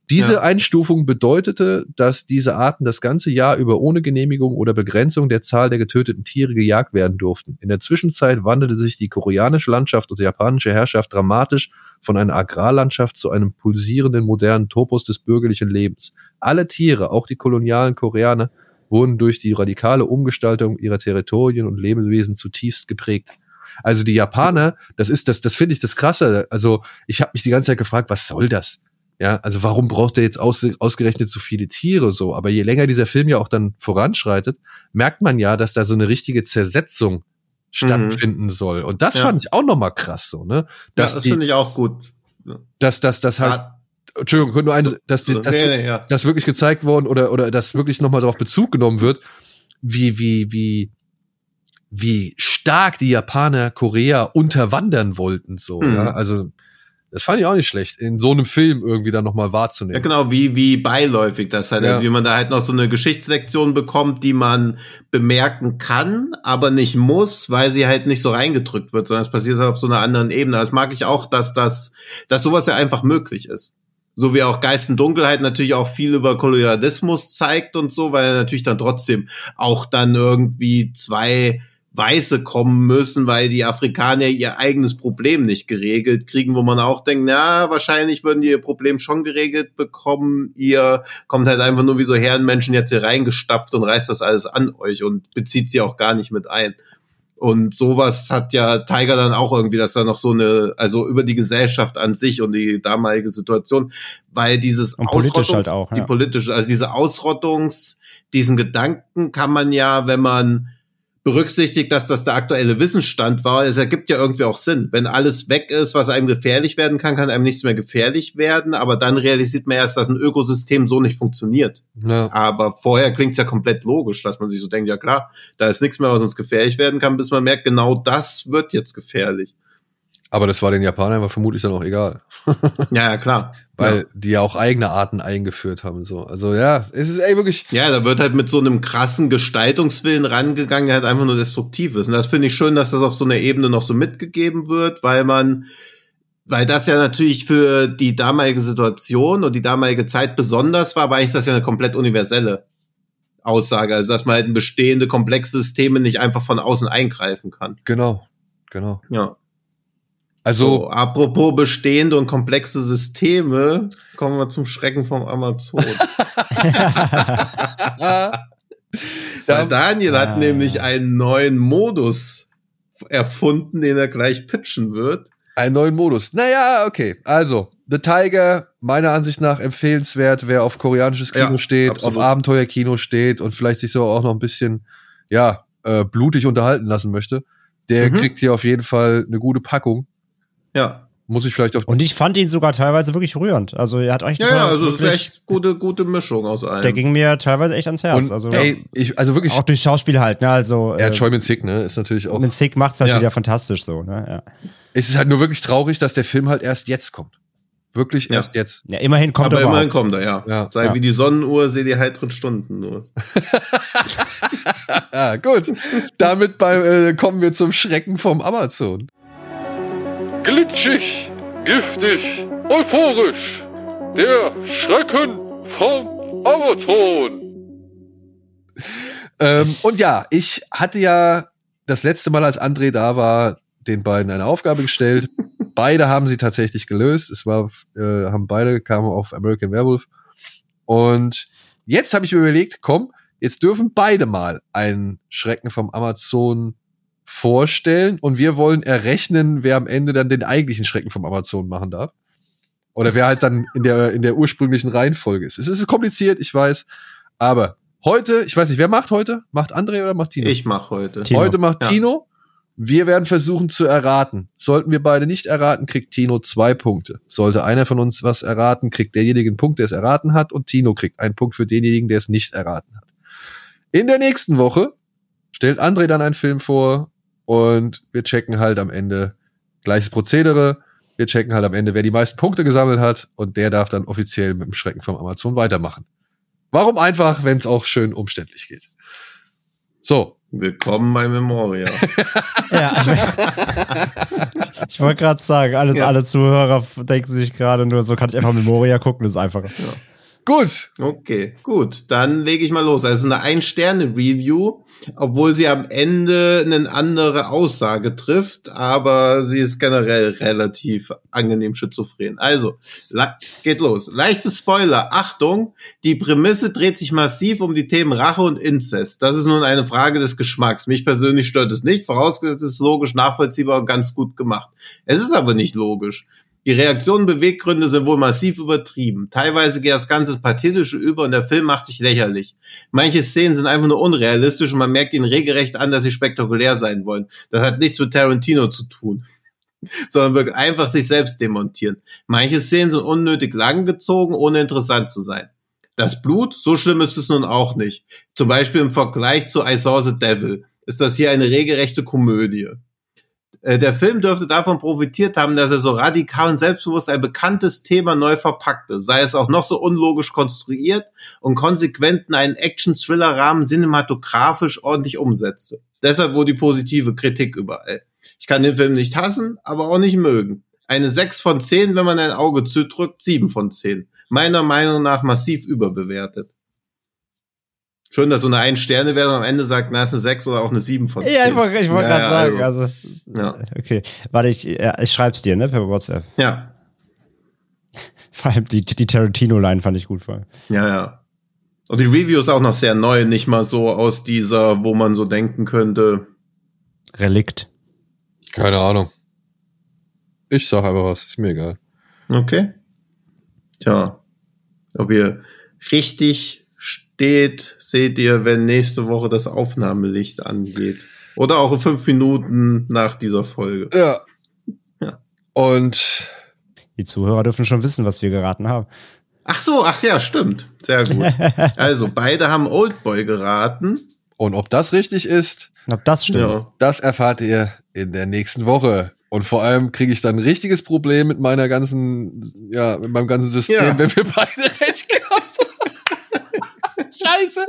Diese ja. Einstufung bedeutete, dass diese Arten das ganze Jahr über ohne Genehmigung oder Begrenzung der Zahl der getöteten Tiere gejagt werden durften. In der Zwischenzeit wandelte sich die koreanische Landschaft und die japanische Herrschaft dramatisch von einer Agrarlandschaft zu einem pulsierenden modernen Topos des bürgerlichen Lebens. Alle Tiere, auch die kolonialen Koreaner, wurden durch die radikale Umgestaltung ihrer Territorien und Lebewesen zutiefst geprägt. Also die Japaner, das ist das, das finde ich das Krasse. Also ich habe mich die ganze Zeit gefragt, was soll das? Ja, also warum braucht er jetzt aus, ausgerechnet so viele Tiere so? Aber je länger dieser Film ja auch dann voranschreitet, merkt man ja, dass da so eine richtige Zersetzung stattfinden mhm. soll. Und das ja. fand ich auch noch mal krass so, ne? Dass ja, das finde ich auch gut. Dass das das halt ja. Entschuldigung, nur eine, dass die, das, nee, nee, ja. das wirklich gezeigt worden oder oder dass wirklich noch mal darauf Bezug genommen wird, wie wie wie wie stark die Japaner Korea unterwandern wollten so, mhm. ja? Also das fand ich auch nicht schlecht, in so einem Film irgendwie dann nochmal wahrzunehmen. Ja, genau, wie, wie beiläufig das halt ja. ist, wie man da halt noch so eine Geschichtslektion bekommt, die man bemerken kann, aber nicht muss, weil sie halt nicht so reingedrückt wird, sondern es passiert halt auf so einer anderen Ebene. Das mag ich auch, dass das, dass sowas ja einfach möglich ist. So wie auch Geist und Dunkelheit natürlich auch viel über Kolonialismus zeigt und so, weil er natürlich dann trotzdem auch dann irgendwie zwei Weiße kommen müssen, weil die Afrikaner ihr eigenes Problem nicht geregelt kriegen, wo man auch denkt, na, wahrscheinlich würden die ihr Problem schon geregelt bekommen. Ihr kommt halt einfach nur wie so Herrenmenschen jetzt hier reingestapft und reißt das alles an euch und bezieht sie auch gar nicht mit ein. Und sowas hat ja Tiger dann auch irgendwie, dass da noch so eine, also über die Gesellschaft an sich und die damalige Situation, weil dieses und politisch halt auch, ja. die politische, also diese Ausrottungs, diesen Gedanken kann man ja, wenn man berücksichtigt, dass das der aktuelle Wissensstand war. Es ergibt ja irgendwie auch Sinn. Wenn alles weg ist, was einem gefährlich werden kann, kann einem nichts mehr gefährlich werden. Aber dann realisiert man erst, dass ein Ökosystem so nicht funktioniert. Ja. Aber vorher klingt's ja komplett logisch, dass man sich so denkt, ja klar, da ist nichts mehr, was uns gefährlich werden kann, bis man merkt, genau das wird jetzt gefährlich. Aber das war den Japanern vermutlich dann auch egal. Ja, ja, klar. Weil ja. die ja auch eigene Arten eingeführt haben. So. Also ja, es ist ey wirklich. Ja, da wird halt mit so einem krassen Gestaltungswillen rangegangen, der halt einfach nur destruktiv ist. Und das finde ich schön, dass das auf so einer Ebene noch so mitgegeben wird, weil man, weil das ja natürlich für die damalige Situation und die damalige Zeit besonders war, aber eigentlich ist das ja eine komplett universelle Aussage. Also, dass man halt in bestehende komplexe Systeme nicht einfach von außen eingreifen kann. Genau, genau. Ja. Also, So, apropos bestehende und komplexe Systeme, kommen wir zum Schrecken vom Amazon. Weil Daniel Ah. hat nämlich einen neuen Modus erfunden, den er gleich pitchen wird. einen neuen Modus. Naja, okay. Also, The Tiger, meiner Ansicht nach empfehlenswert, wer auf koreanisches Kino Ja, steht, absolut. auf Abenteuerkino steht und vielleicht sich so auch noch ein bisschen, ja, äh, blutig unterhalten lassen möchte, der Mhm. kriegt hier auf jeden Fall eine gute Packung. Ja. Muss ich vielleicht auf Und ich fand ihn sogar teilweise wirklich rührend. Also er hat euch Ja, ja, also es ist echt gute, gute Mischung aus allem. Der ging mir teilweise echt ans Herz. und, also ey, ich, also wirklich, auch durch Schauspiel halt, ne? Also er hat äh, Choi Min Sick, ne, ist natürlich auch, mit Sick macht's halt Ja. wieder fantastisch so, ne? Ja. es ist halt nur wirklich traurig, dass der Film halt erst jetzt kommt. Wirklich Ja. erst jetzt. ja, immerhin kommt aber er immerhin überhaupt. kommt er, ja. Ja. Sei Ja. wie die Sonnenuhr, seh die heiteren Stunden nur. Gut. Damit bei, äh, kommen wir zum Schrecken vom Amazon. Glitschig, giftig, euphorisch. Der Schrecken vom Amazon. Ähm, und ja, ich hatte ja das letzte Mal, als André da war, den beiden eine Aufgabe gestellt. beide haben sie tatsächlich gelöst. Es war, äh, haben beide kamen auf American Werewolf. Und jetzt habe ich mir überlegt, komm, jetzt dürfen beide mal einen Schrecken vom Amazon vorstellen und wir wollen errechnen, wer am Ende dann den eigentlichen Schrecken vom Amazon machen darf. Oder wer halt dann in der, in der ursprünglichen Reihenfolge ist. Es ist kompliziert, ich weiß. Aber heute, ich weiß nicht, wer macht heute? Macht André oder macht Tino? Ich mach heute. Tino. Heute macht Ja. Tino. Wir werden versuchen zu erraten. Sollten wir beide nicht erraten, kriegt Tino zwei Punkte. Sollte einer von uns was erraten, kriegt derjenige einen Punkt, der es erraten hat, und Tino kriegt einen Punkt für denjenigen, der es nicht erraten hat. In der nächsten Woche stellt André dann einen Film vor und wir checken halt am Ende gleiches Prozedere. Wir checken halt am Ende, wer die meisten Punkte gesammelt hat und der darf dann offiziell mit dem Schrecken vom Amazon weitermachen. Warum einfach, wenn es auch schön umständlich geht? So, Willkommen bei Memoria. Ja, ich, ich wollte gerade sagen, alles, Ja. alle Zuhörer denken sich gerade nur, so kann ich einfach Memoria gucken, das ist einfacher. Gut. Okay, gut. Dann lege ich mal los. Also eine Ein-Sterne-Review, obwohl sie am Ende eine andere Aussage trifft, aber sie ist generell relativ angenehm schizophren. Also, geht los. Leichte Spoiler. Achtung, die Prämisse dreht sich massiv um die Themen Rache und Inzest. Das ist nun eine Frage des Geschmacks. Mich persönlich stört es nicht, vorausgesetzt es ist logisch, nachvollziehbar und ganz gut gemacht. Es ist aber nicht logisch. Die Reaktionen und Beweggründe sind wohl massiv übertrieben. Teilweise geht das Ganze Pathetische über und der Film macht sich lächerlich. Manche Szenen sind einfach nur unrealistisch und man merkt ihnen regelrecht an, dass sie spektakulär sein wollen. Das hat nichts mit Tarantino zu tun, sondern wirklich einfach sich selbst demontieren. Manche Szenen sind unnötig lang gezogen, ohne interessant zu sein. Das Blut, so schlimm ist es nun auch nicht. Zum Beispiel im Vergleich zu I Saw the Devil ist das hier eine regelrechte Komödie. Äh, Der Film dürfte davon profitiert haben, dass er so radikal und selbstbewusst ein bekanntes Thema neu verpackte, sei es auch noch so unlogisch konstruiert und konsequent in einen Action-Thriller-Rahmen cinematografisch ordentlich umsetzte. Deshalb wohl die positive Kritik überall. Ich kann den Film nicht hassen, aber auch nicht mögen. Eine 6 von 10, wenn man ein Auge zudrückt, 7 von 10. Meiner Meinung nach massiv überbewertet. Schön, dass so eine Ein-Sterne-Wertung am Ende sagt, na, ist eine 6 oder auch eine 7 von 10. Ja, ich wollte wollt Ja, gerade ja, sagen, also, also, Ja. okay. Warte, ich, ja, ich schreib's dir, ne, per WhatsApp. ja, Vor allem die, die Tarantino-Line fand ich gut vor allem. ja, ja. Und die Review ist auch noch sehr neu, nicht mal so aus dieser, wo man so denken könnte. Relikt. Keine Ahnung. Ich sag einfach was, ist mir egal. Okay. Tja, ob ihr richtig steht, seht ihr, wenn nächste Woche das Aufnahmelicht angeht. Oder auch in fünf Minuten nach dieser Folge. Ja. Ja. Und Die Zuhörer dürfen schon wissen, was wir geraten haben. Ach so, ach ja, stimmt. Sehr gut. Also, beide haben Oldboy geraten. Und ob das richtig ist, Ob das stimmt. Ja. das erfahrt ihr in der nächsten Woche. Und vor allem kriege ich dann ein richtiges Problem mit meiner ganzen, ja, mit meinem ganzen System, Ja. wenn wir beide. Scheiße.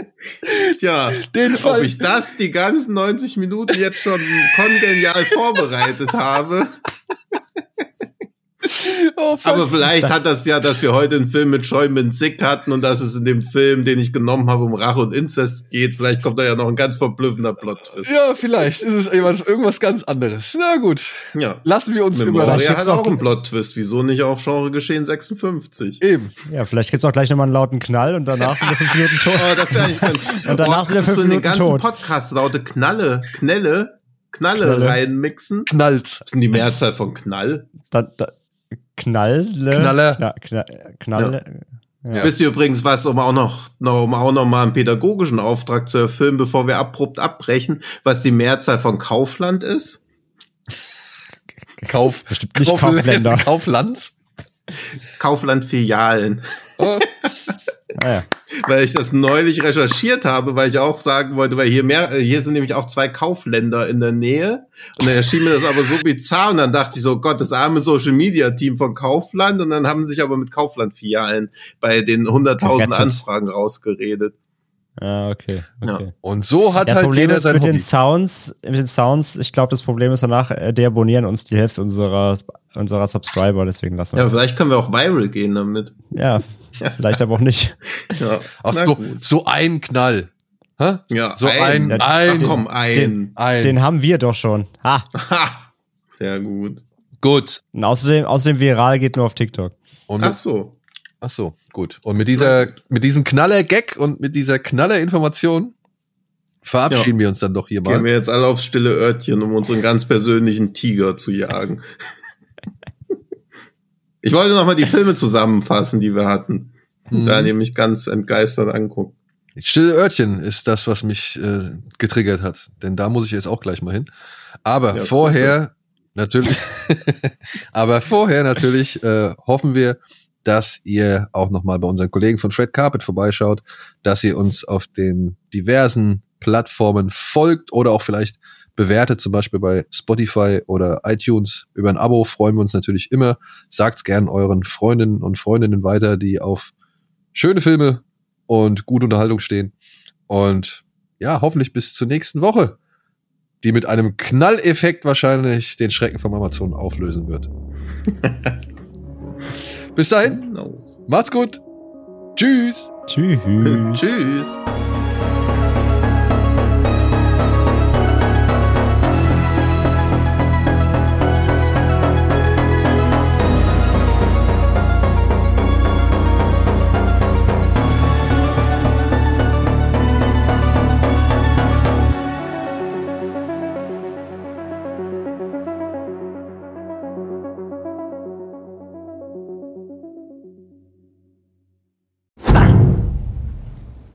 Tja, Den ob Fall. ich das die ganzen 90 Minuten jetzt schon kongenial vorbereitet habe. Oh. Aber vielleicht hat das ja, dass wir heute einen Film mit Choi Min Sik hatten und dass es in dem Film, den ich genommen habe, um Rache und Inzest geht. Vielleicht kommt da ja noch ein ganz verblüffender Plot-Twist. ja, vielleicht ist es irgendwas, irgendwas ganz anderes. Na gut, Ja. lassen wir uns Memoria überraschen. hat auch einen Plot-Twist. Wieso nicht auch Genre Geschehen 56? Eben. Ja, vielleicht gibt's auch gleich nochmal einen lauten Knall und danach sind wir fünf Minuten tot. Oh, das wäre eigentlich ganz. Und danach sind wir kannst fünf du in den Minuten ganzen tot. Podcast laute Knalle, Knelle, Knalle, Knalle. reinmixen. Knallt's. Was ist denn die Mehrzahl von Knall? Da, da, Knalle. Knalle. Ja, Kna Knalle. Ja. Wisst ihr übrigens was, um auch noch, noch, um auch noch mal einen pädagogischen Auftrag zu erfüllen, bevor wir abrupt abbrechen, was die Mehrzahl von Kaufland ist? Kauf. Bestimmt nicht Kaufländer. Kauflands. Kaufland-Filialen. Oh, Ah, ja. Weil ich das neulich recherchiert habe, weil ich auch sagen wollte, weil hier mehr, äh, hier sind nämlich auch zwei Kaufländer in der Nähe. Und dann erschien mir das aber so bizarr und dann dachte ich so, Gott, das arme Social Media Team von Kaufland und dann haben sie sich aber mit Kaufland-Filialen bei den 100.000 Gerettet. Anfragen rausgeredet. Ah, okay. okay. Und so hat Ja, das halt Problem jeder ist sein mit Hobby. den Sounds, mit den Sounds, ich glaube, das Problem ist danach, äh, deabonnieren uns die Hälfte unserer, unserer Subscriber, deswegen lassen wir Ja, das. vielleicht können wir auch viral gehen damit. Ja, vielleicht aber auch nicht. Ja, Ach so, so ein Knall. Hä? Ja, So ein, Ja, Ach ein, komm, ein. ein. Den haben wir doch schon. Ha. Ha! Sehr gut. Gut. Und außerdem, außerdem viral geht nur auf TikTok. Und Ach so. Ach so, gut. Und mit dieser, mit diesem Knaller-Gag und mit dieser Knaller-Information verabschieden wir uns dann doch hier Gehen mal. wir jetzt alle aufs stille Örtchen, um unseren ganz persönlichen Tiger zu jagen. ich wollte noch mal die Filme zusammenfassen, die wir hatten. Mhm. Daniel mich ganz entgeistert anguckt. Stille Örtchen ist das, was mich äh, getriggert hat. Denn da muss ich jetzt auch gleich mal hin. Aber Ja, vorher natürlich, aber vorher natürlich äh, hoffen wir, dass ihr auch noch mal bei unseren Kollegen von Fred Carpet vorbeischaut, dass ihr uns auf den diversen Plattformen folgt oder auch vielleicht bewertet, zum Beispiel bei Spotify oder iTunes. Über ein Abo freuen wir uns natürlich immer. Sagt's gern euren Freundinnen und Freundinnen weiter, die auf schöne Filme und gute Unterhaltung stehen. Und ja, hoffentlich bis zur nächsten Woche, die mit einem Knalleffekt wahrscheinlich den Schrecken vom Amazon auflösen wird. bis dahin, Genau. macht's gut. Tschüss. Tschüss. Tschüss.